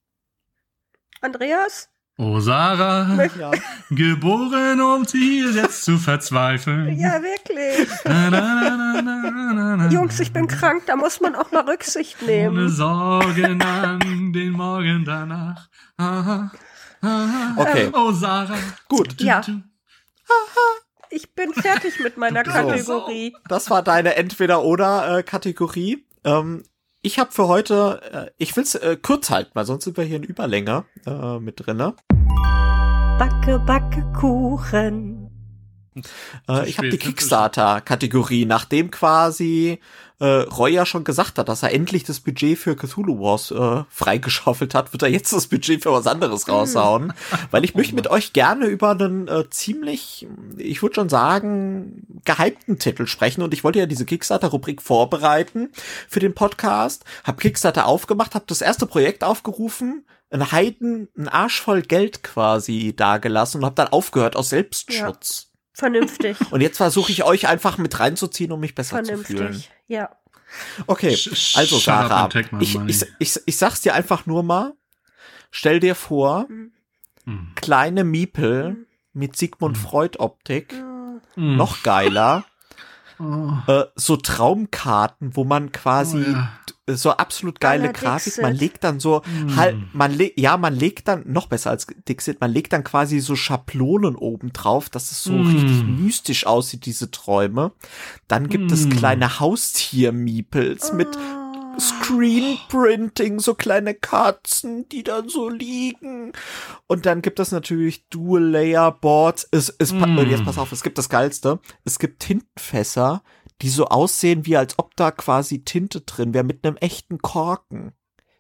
Andreas? Oh, Sarah, ja. geboren, um hier jetzt zu verzweifeln. Ja, wirklich. Na, na, na, na, na, na. Jungs, ich bin krank, da muss man auch mal Rücksicht Ohne nehmen. Sorgen an den Morgen danach. Aha, aha. Okay. Oh, Sarah. Gut. Ja. Ich bin fertig mit meiner So. Kategorie. Das war deine Entweder-Oder-Kategorie. Ähm, ich habe für heute, äh, ich will's äh, kurz halten, weil sonst sind wir hier in Überlänge äh, mit drinne. Backe, backe Kuchen. Äh, ich habe die? Kickstarter-Kategorie, nachdem quasi äh, Roy ja schon gesagt hat, dass er endlich das Budget für Cthulhu Wars äh, freigeschaufelt hat, wird er jetzt das Budget für was anderes raushauen. Weil ich möchte mit euch gerne über einen äh, ziemlich, ich würde schon sagen, gehypten Titel sprechen. Und ich wollte ja diese Kickstarter-Rubrik vorbereiten für den Podcast. Hab Kickstarter aufgemacht, hab das erste Projekt aufgerufen, ein Heiden, ein Arsch voll Geld quasi dagelassen und hab dann aufgehört aus Selbstschutz. Vernünftig. Und jetzt versuche ich euch einfach mit reinzuziehen, um mich besser zu fühlen. Ja. Okay, also Sarah, ich, ich, ich, ich sag's dir einfach nur mal. Stell dir vor, Hm. kleine Miepel mit Sigmund Hm. Freud Optik, Hm. Hm. noch geiler, Oh, äh, so Traumkarten, wo man quasi oh, ja. d- so absolut geile Aller Grafik, Dixit. man legt dann so Hm. halt, man legt, ja, man legt dann, noch besser als Dixit, man legt dann quasi so Schablonen oben drauf, dass es so Hm. richtig mystisch aussieht, diese Träume. Dann gibt es Hm. kleine Haustier-Miepels mit Oh. Screenprinting, so kleine Katzen, die dann so liegen. Und dann gibt es natürlich Dual-Layer-Boards. Es, es, Mm. Jetzt pass auf, es gibt das Geilste. Es gibt Tintenfässer, die so aussehen, wie als ob da quasi Tinte drin wäre, mit einem echten Korken.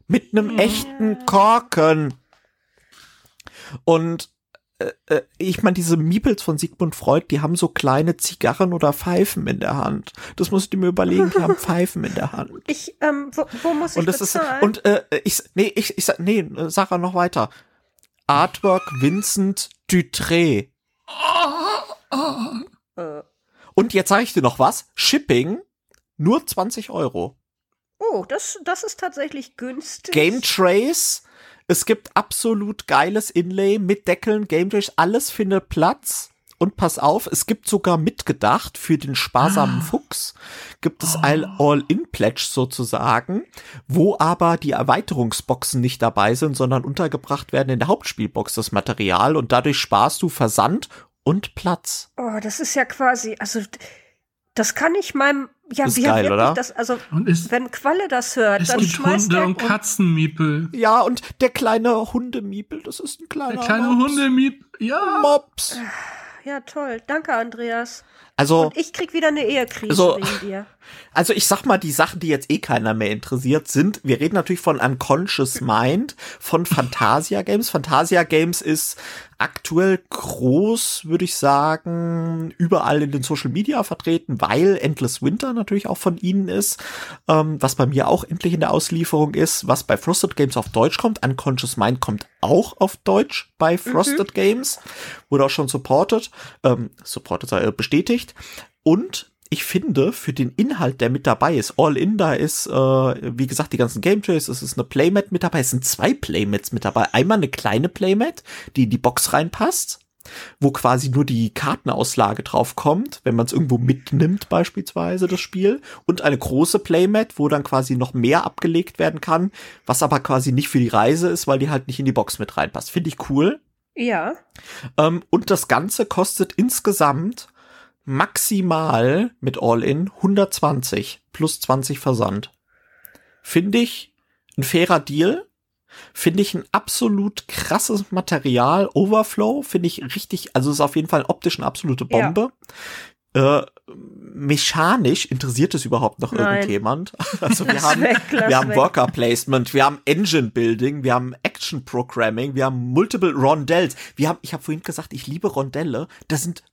Mit einem echten Korken. Und äh, äh, ich meine, diese Miepels von Sigmund Freud, die haben so kleine Zigarren oder Pfeifen in der Hand. Das musst du mir überlegen, die haben Pfeifen in der Hand. Ich, ähm, wo, wo muss ich Und das ist bezahlen? und äh, ich nee, ich ich sag nee, Sarah noch weiter. Artwork Vincent Dutré. äh, Und jetzt sage ich dir noch was, Shipping nur 20 Euro. oh, das, das ist tatsächlich günstig. Game Trace, es gibt absolut geiles Inlay mit Deckeln, Game Trace, alles findet Platz. Und pass auf, es gibt sogar mitgedacht für den sparsamen Ah. Fuchs, gibt es Oh. ein All-In-Pledge sozusagen, wo aber die Erweiterungsboxen nicht dabei sind, sondern untergebracht werden in der Hauptspielbox das Material und dadurch sparst du Versand und Platz. Oh, das ist ja quasi, also das kann ich meinem, ja, Ist wir geil, wirklich oder? Das, also Und es, wenn Qualle das hört, es dann gibt schmeißt Hunde er und Katzenmiepel. Ja, und der kleine Hundemiepel, das ist ein kleiner Der kleine Mops. Hundemiepel. Ja. Mops. Ja, toll. Danke, Andreas. Also, Und ich krieg wieder eine Ehekrise So. wegen dir. Also ich sag mal, die Sachen, die jetzt eh keiner mehr interessiert, sind, wir reden natürlich von Unconscious Mind, von Fantasia Games. Fantasia Games ist aktuell groß, würde ich sagen, überall in den Social Media vertreten, weil Endless Winter natürlich auch von ihnen ist, ähm, was bei mir auch endlich in der Auslieferung ist, was bei Frosted Games auf Deutsch kommt. Unconscious Mind kommt auch auf Deutsch bei Frosted Games, wurde auch schon supported, ähm, supported, äh, bestätigt. Und ich finde, für den Inhalt, der mit dabei ist, All In, da ist, äh, wie gesagt, die ganzen Game Trays, es ist eine Playmat mit dabei, es sind zwei Playmats mit dabei. Einmal eine kleine Playmat, die in die Box reinpasst, wo quasi nur die Kartenauslage drauf kommt, wenn man es irgendwo mitnimmt, beispielsweise das Spiel, und eine große Playmat, wo dann quasi noch mehr abgelegt werden kann, was aber quasi nicht für die Reise ist, weil die halt nicht in die Box mit reinpasst. Finde ich cool. Ja. Ähm, und das Ganze kostet insgesamt maximal mit All-In 120 plus 20 Versand. Finde ich ein fairer Deal. Finde ich ein absolut krasses Material. Overflow finde ich richtig, also ist auf jeden Fall optisch eine absolute Bombe. Äh, mechanisch interessiert es überhaupt noch Nein. irgendjemand? Also wir haben, weg, wir haben weg. Worker Placement, wir haben Engine Building, wir haben Action Programming, wir haben Multiple Rondells. Wir haben, ich habe vorhin gesagt, ich liebe Rondelle. Da sind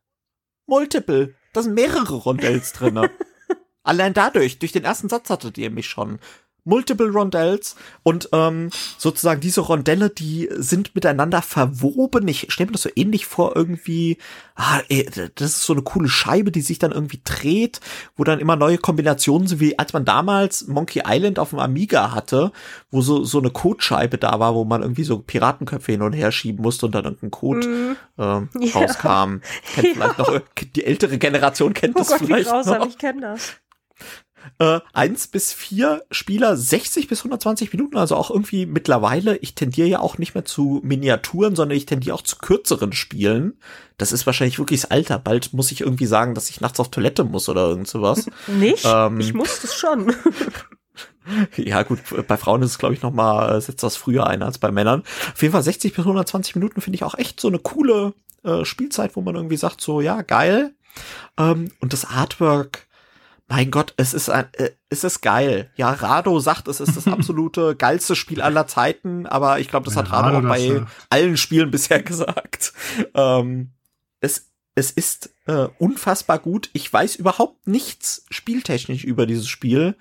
Multiple, da sind mehrere Rondells drinne. Allein dadurch, durch den ersten Satz hattet ihr mich schon. Multiple Rondells und ähm, sozusagen diese Rondelle, die sind miteinander verwoben. Ich stelle mir das so ähnlich vor, irgendwie, ah, das ist so eine coole Scheibe, die sich dann irgendwie dreht, wo dann immer neue Kombinationen sind, wie als man damals Monkey Island auf dem Amiga hatte, wo so, so eine Codescheibe da war, wo man irgendwie so Piratenköpfe hin und her schieben musste und dann irgendein Code ähm, Ja. rauskam. Kennt vielleicht noch, die ältere Generation kennt Oh das Gott, wie vielleicht grausam, noch. ich kenne das. Äh, eins bis vier Spieler 60 bis 120 Minuten, also auch irgendwie mittlerweile. Ich tendiere ja auch nicht mehr zu Miniaturen, sondern ich tendiere auch zu kürzeren Spielen. Das ist wahrscheinlich wirklich das Alter. Bald muss ich irgendwie sagen, dass ich nachts auf Toilette muss oder irgend sowas. Nicht? Ähm. ich muss das schon. ja gut, bei Frauen ist es glaube ich noch mal äh, setzt das früher ein als bei Männern. Auf jeden Fall 60 bis 120 Minuten finde ich auch echt so eine coole äh, Spielzeit, wo man irgendwie sagt so ja geil. Ähm, und das Artwork mein Gott, es ist ein, äh, es ist geil. Ja, Rado sagt, es ist das absolute geilste Spiel aller Zeiten, aber ich glaube, das Wenn hat Rado Rado auch bei sagt. allen Spielen bisher gesagt. Ähm, es, es ist äh, unfassbar gut. Ich weiß überhaupt nichts spieltechnisch über dieses Spiel,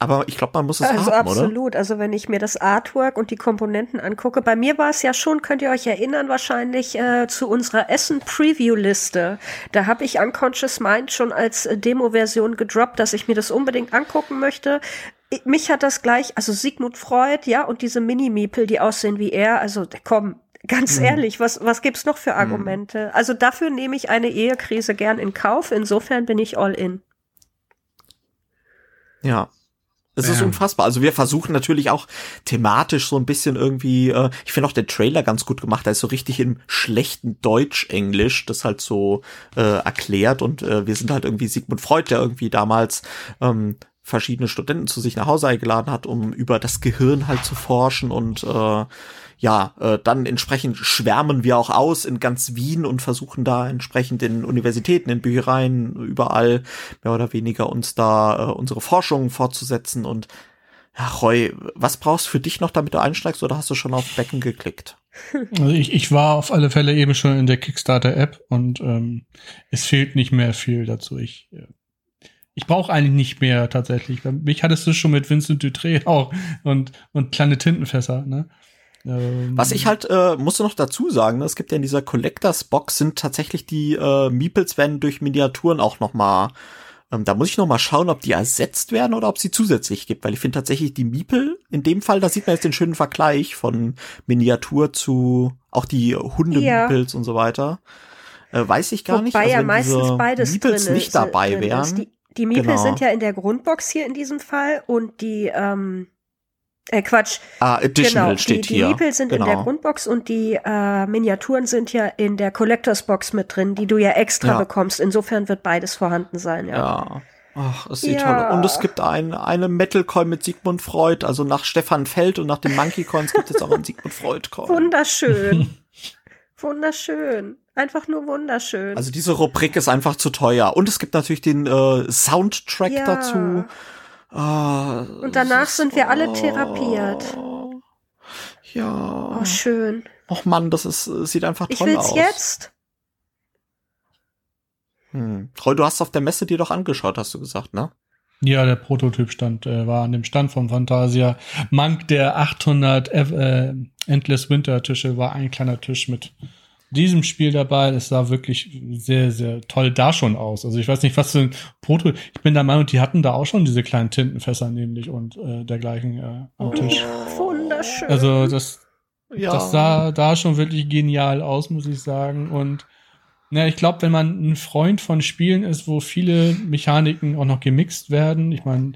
aber ich glaube, man muss es Also haben, oder? absolut. Also wenn ich mir das Artwork und die Komponenten angucke, bei mir war es ja schon, könnt ihr euch erinnern, wahrscheinlich äh, zu unserer Essen-Preview-Liste. Da habe ich Unconscious Mind schon als äh, Demo-Version gedroppt, dass ich mir das unbedingt angucken möchte. Mich hat das gleich, also Sigmund Freud, ja, und diese Mini-Miepel, die aussehen wie er, also komm, ganz ehrlich, was, was gibt's noch für Argumente? Also dafür nehme ich eine Ehekrise gern in Kauf, insofern bin ich all in. Ja. Es ist unfassbar. Also wir versuchen natürlich auch thematisch so ein bisschen irgendwie, äh, ich finde auch der Trailer ganz gut gemacht, da ist so richtig im schlechten Deutsch-Englisch das halt so äh, erklärt. Und äh, wir sind halt irgendwie Sigmund Freud, der irgendwie damals ähm, verschiedene Studenten zu sich nach Hause eingeladen hat, um über das Gehirn halt zu forschen und äh, ja, äh, dann entsprechend schwärmen wir auch aus in ganz Wien und versuchen da entsprechend in Universitäten, in Büchereien, überall mehr oder weniger uns da äh, unsere Forschungen fortzusetzen und ja, Roy, was brauchst du für dich noch, damit du einsteigst, oder hast du schon auf Becken geklickt? Also ich, ich war auf alle Fälle eben schon in der Kickstarter-App und ähm, es fehlt nicht mehr viel dazu. Ich, äh, ich brauche eigentlich nicht mehr tatsächlich. Mich hattest du schon mit Vincent Dutré auch und, und kleine Tintenfässer, ne? Ähm, Was ich halt, äh, musst du noch dazu sagen, ne, es gibt ja in dieser Collectors Box sind tatsächlich die äh, Meeples werden durch Miniaturen auch noch mal ähm, da muss ich noch mal schauen, ob die ersetzt werden oder ob sie zusätzlich gibt, weil ich finde tatsächlich die Miepel in dem Fall, da sieht man jetzt den schönen Vergleich von Miniatur zu auch die Hunde Ja. Miepels und so weiter. äh, weiß ich gar nicht. Wobei Also ja meistens beides Meeples drin nicht dabei drin ist. wären. Die, die Miepel Genau. sind ja in der Grundbox hier in diesem Fall und die, ähm, äh, Quatsch, ah, Additional genau, steht die, hier. die Miepel sind in der Genau. Grundbox und die äh, Miniaturen sind ja in der Collectors Box mit drin, die du ja extra Ja. bekommst. Insofern wird beides vorhanden sein, ja. Ja. Ach, es sieht Ja. toll aus. Und es gibt ein, eine Metal Coin mit Sigmund Freud, also nach Stefan Feld und nach den Monkey Coins gibt es auch einen Sigmund Freud Coin. Wunderschön. wunderschön. Einfach nur wunderschön. Also diese Rubrik ist einfach zu teuer. Und es gibt natürlich den äh, Soundtrack Ja. dazu. Ah, Und danach ist- sind wir alle therapiert. Oh, ja. oh, schön. Och Mann, das ist, äh, sieht einfach Ich toll will's aus. jetzt. Hm. Roy, du hast auf der Messe dir doch angeschaut, hast du gesagt, ne? Ja, der Prototyp stand, äh, war an dem Stand vom Fantasia. Mank der 800 F äh, Endless Winter Tische war ein kleiner Tisch mit diesem Spiel dabei. Es sah wirklich sehr, sehr toll da schon aus. Also ich weiß nicht, was für ein Proto. Ich bin der Meinung, die hatten da auch schon diese kleinen Tintenfässer nämlich und äh, dergleichen äh, am Tisch. Wunderschön. Also das, Ja. das sah da schon wirklich genial aus, muss ich sagen. Und na, ich glaube, wenn man ein Freund von Spielen ist, wo viele Mechaniken auch noch gemixt werden, ich meine,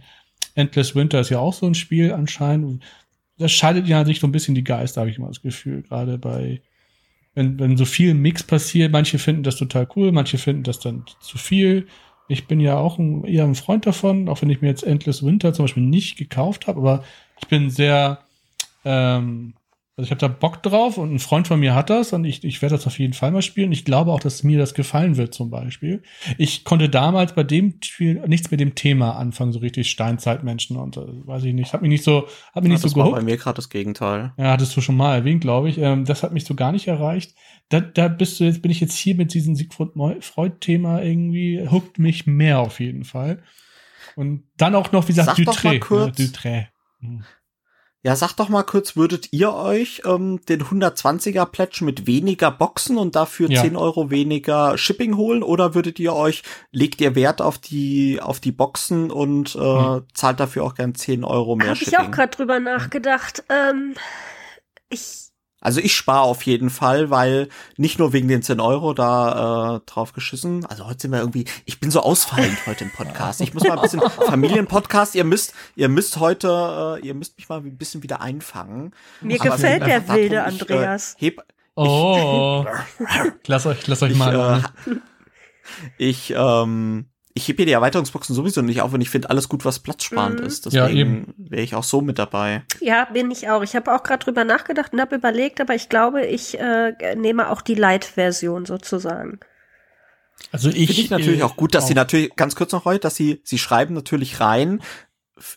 Endless Winter ist ja auch so ein Spiel anscheinend. Das scheidet ja sich so ein bisschen die Geister, habe ich immer das Gefühl. Gerade bei, wenn, wenn so viel Mix passiert, manche finden das total cool, manche finden das dann zu viel. Ich bin ja auch ein, eher ein Freund davon, auch wenn ich mir jetzt Endless Winter zum Beispiel nicht gekauft habe, aber ich bin sehr, ähm, also ich habe da Bock drauf und ein Freund von mir hat das und ich, ich werde das auf jeden Fall mal spielen. Ich glaube auch, dass mir das gefallen wird zum Beispiel. Ich konnte damals bei dem Spiel nichts mit dem Thema anfangen, so richtig Steinzeitmenschen und äh, weiß ich nicht, hat mich nicht so, hat mich Ja, nicht so das war gehuckt. bei mir gerade das Gegenteil. Ja, hattest du schon mal erwähnt, glaube ich. Ähm, das hat mich so gar nicht erreicht. Da, da bist du jetzt, bin ich jetzt hier mit diesem Siegfried Freud-Thema irgendwie, huckt mich mehr auf jeden Fall. Und dann auch noch, wie gesagt, Sag doch mal Dutré. kurz. Ne, Dutré. Hm. Ja, sag doch mal kurz, würdet ihr euch ähm, den 120er Pledge mit weniger Boxen und dafür Ja. 10 Euro weniger Shipping holen oder würdet ihr euch, legt ihr Wert auf die, auf die Boxen und äh, Hm. zahlt dafür auch gern 10 Euro mehr Habe ich Shipping? auch gerade drüber nachgedacht. Ähm, ich Also ich spare auf jeden Fall, weil nicht nur wegen den 10 Euro da äh, drauf geschissen. Also heute sind wir irgendwie, ich bin so ausfallend heute im Podcast. Ich muss mal ein bisschen Familienpodcast. Ihr müsst, ihr müsst heute, äh, ihr müsst mich mal ein bisschen wieder einfangen. Mir Aber gefällt der wilde darum, ich, äh, Andreas. heb, Oh, ich lass euch, lass euch ich, mal. äh, ich, ähm, ich heb hier die Erweiterungsboxen sowieso nicht auf und ich finde alles gut, was platzsparend Mhm. ist. Ja, Deswegen wäre ich auch so mit dabei. Ja, bin ich auch. Ich habe auch gerade drüber nachgedacht und habe überlegt, aber ich glaube, ich äh, nehme auch die Light-Version sozusagen. also ich, Finde ich natürlich äh, auch gut, dass sie natürlich, ganz kurz noch heute, dass sie, sie schreiben natürlich rein,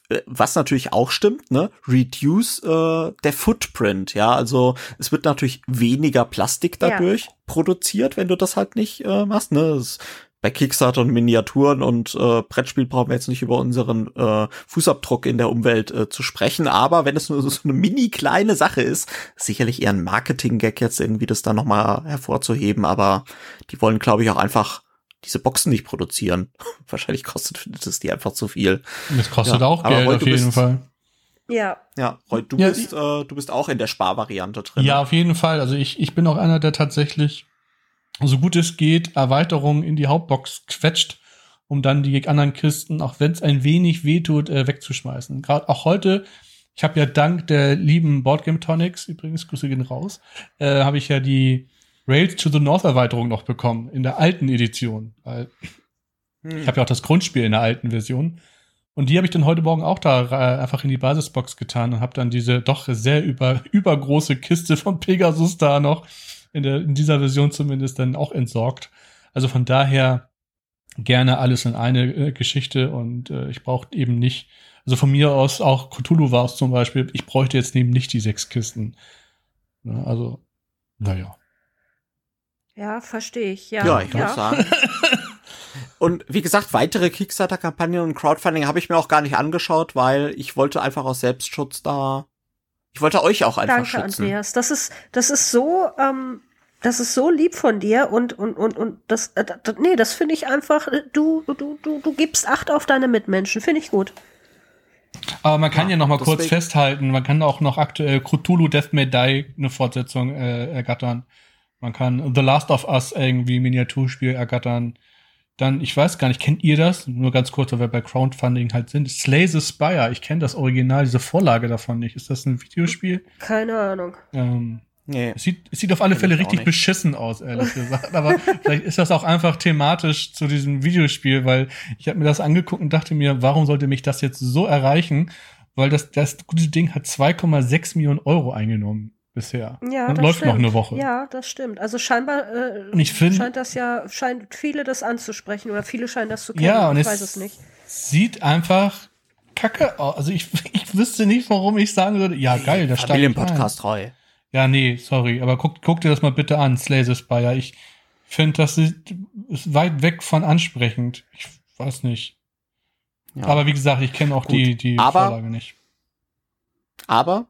äh, was natürlich auch stimmt, ne? Reduce äh, der Footprint, ja. Also es wird natürlich weniger Plastik Ja. dadurch produziert, wenn du das halt nicht äh, machst, ne? Das, bei Kickstarter und Miniaturen und äh, Brettspiel brauchen wir jetzt nicht über unseren äh, Fußabdruck in der Umwelt äh, zu sprechen, aber wenn es nur so eine mini kleine Sache ist, sicherlich eher ein Marketing-Gag jetzt irgendwie das da nochmal hervorzuheben, aber die wollen, glaube ich, auch einfach diese Boxen nicht produzieren. Wahrscheinlich kostet es die einfach zu viel. Das kostet Ja, auch aber Geld auf jeden bist- Fall. Ja. Ja, Roy, du Ja, bist, äh, du bist auch in der Sparvariante drin. Ja, auf jeden Fall. Also ich, ich bin auch einer, der tatsächlich, so gut es geht, Erweiterungen in die Hauptbox quetscht, um dann die anderen Kisten, auch wenn es ein wenig wehtut, äh, wegzuschmeißen. Gerade auch heute, ich habe ja dank der lieben Boardgame Tonics, übrigens, Grüße gehen raus, äh, habe ich ja die Rails to the North Erweiterung noch bekommen, in der alten Edition. Weil Hm. ich habe ja auch das Grundspiel in der alten Version. Und die habe ich dann heute Morgen auch da äh, einfach in die Basisbox getan und habe dann diese doch sehr über, übergroße Kiste von Pegasus da noch in, der, in dieser Version zumindest dann auch entsorgt. Also von daher gerne alles in eine äh, Geschichte und äh, ich brauche eben nicht, also von mir aus auch Cthulhu war es zum Beispiel, ich bräuchte jetzt eben nicht die sechs Kisten. Ja, also, naja. Ja, verstehe ich. Ja, Ja, ich muss sagen. Und wie gesagt, weitere Kickstarter-Kampagnen und Crowdfunding habe ich mir auch gar nicht angeschaut, weil ich wollte einfach aus Selbstschutz da. Ich wollte euch auch einfach Danke, schützen. Andreas. Das ist, das ist so, ähm, das ist so lieb von dir und und und und das, äh, das nee, das finde ich einfach. äh, Du du du du gibst Acht auf deine Mitmenschen. Finde ich gut. Aber man kann ja, Ja, noch mal kurz deswegen- festhalten, man kann auch noch aktuell Cthulhu Death May Die eine Fortsetzung äh, ergattern. Man kann The Last of Us irgendwie Miniaturspiel ergattern. Dann, ich weiß gar nicht, kennt ihr das? Nur ganz kurz, weil wir bei Crowdfunding halt sind. Slay the Spire. Ich kenne das Original, diese Vorlage davon nicht. Ist das ein Videospiel? Keine Ahnung. Ähm, Nee. es sieht, es sieht auf alle Fälle richtig nicht. beschissen aus, ehrlich gesagt. Aber vielleicht ist das auch einfach thematisch zu diesem Videospiel, weil ich habe mir das angeguckt und dachte mir, warum sollte mich das jetzt so erreichen? Weil das, das gute Ding hat 2,6 Millionen Euro eingenommen bisher. Ja, und das läuft stimmt. noch eine Woche. Ja, das stimmt. Also scheinbar äh, Und ich find- scheint das ja, scheint viele das anzusprechen oder viele scheinen das zu kennen. Ja, und ich es weiß es nicht. sieht einfach kacke aus. Also ich, ich wüsste nicht, warum ich sagen würde, ja geil, das steigt. Familienpodcast treu. Ja, nee, sorry, aber guck, guck dir das mal bitte an, Slay the Spire. Ich finde, das ist, ist weit weg von ansprechend. Ich weiß nicht. Ja. Aber wie gesagt, ich kenne auch Gut, die, die aber- Vorlage nicht. Aber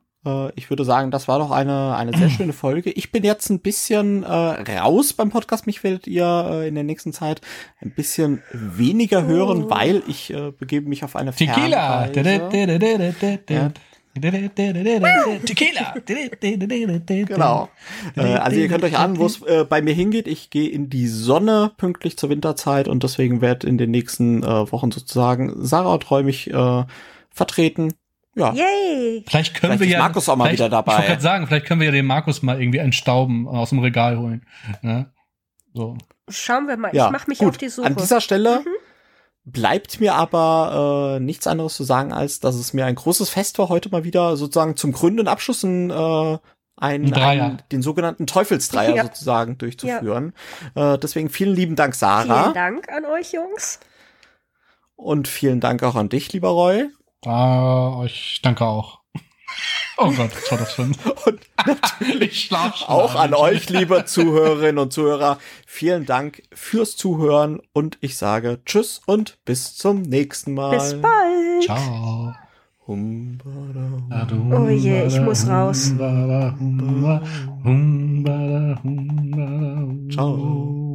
ich würde sagen, das war doch eine, eine sehr schöne Folge. Ich bin jetzt ein bisschen äh, raus beim Podcast. Mich werdet ihr äh, in der nächsten Zeit ein bisschen weniger hören, Oh. weil ich äh, begebe mich auf eine Tequila! Fernreise. Tequila! Genau. Äh, also ihr könnt euch an, wo es äh, bei mir hingeht. Ich gehe in die Sonne pünktlich zur Winterzeit und deswegen werde in den nächsten äh, Wochen sozusagen Sarah mich äh, vertreten. Ja. Yay! Vielleicht können Vielleicht wir ja. Markus auch mal wieder dabei. Ich wollte gerade sagen, vielleicht können wir ja den Markus mal irgendwie entstauben aus dem Regal holen. Ne? So. Schauen wir mal. Ja, ich mache mich gut. auf die Suche. An dieser Stelle Mhm. bleibt mir aber äh, nichts anderes zu sagen, als dass es mir ein großes Fest war, heute mal wieder sozusagen zum Gründen und Abschluss ein, äh, ein, Ein Dreier. ein, den sogenannten Teufelsdreier Ja. sozusagen durchzuführen. Äh, deswegen vielen lieben Dank, Sarah. Vielen Dank an euch, Jungs. Und vielen Dank auch an dich, lieber Roy. Ah, ich danke auch. Oh Gott, war das ein... Und ich schlaf schon. auch an euch, liebe Zuhörerinnen und Zuhörer. Vielen Dank fürs Zuhören und ich sage Tschüss und bis zum nächsten Mal. Bis bald. Ciao. Oh je, ich muss raus. Ciao.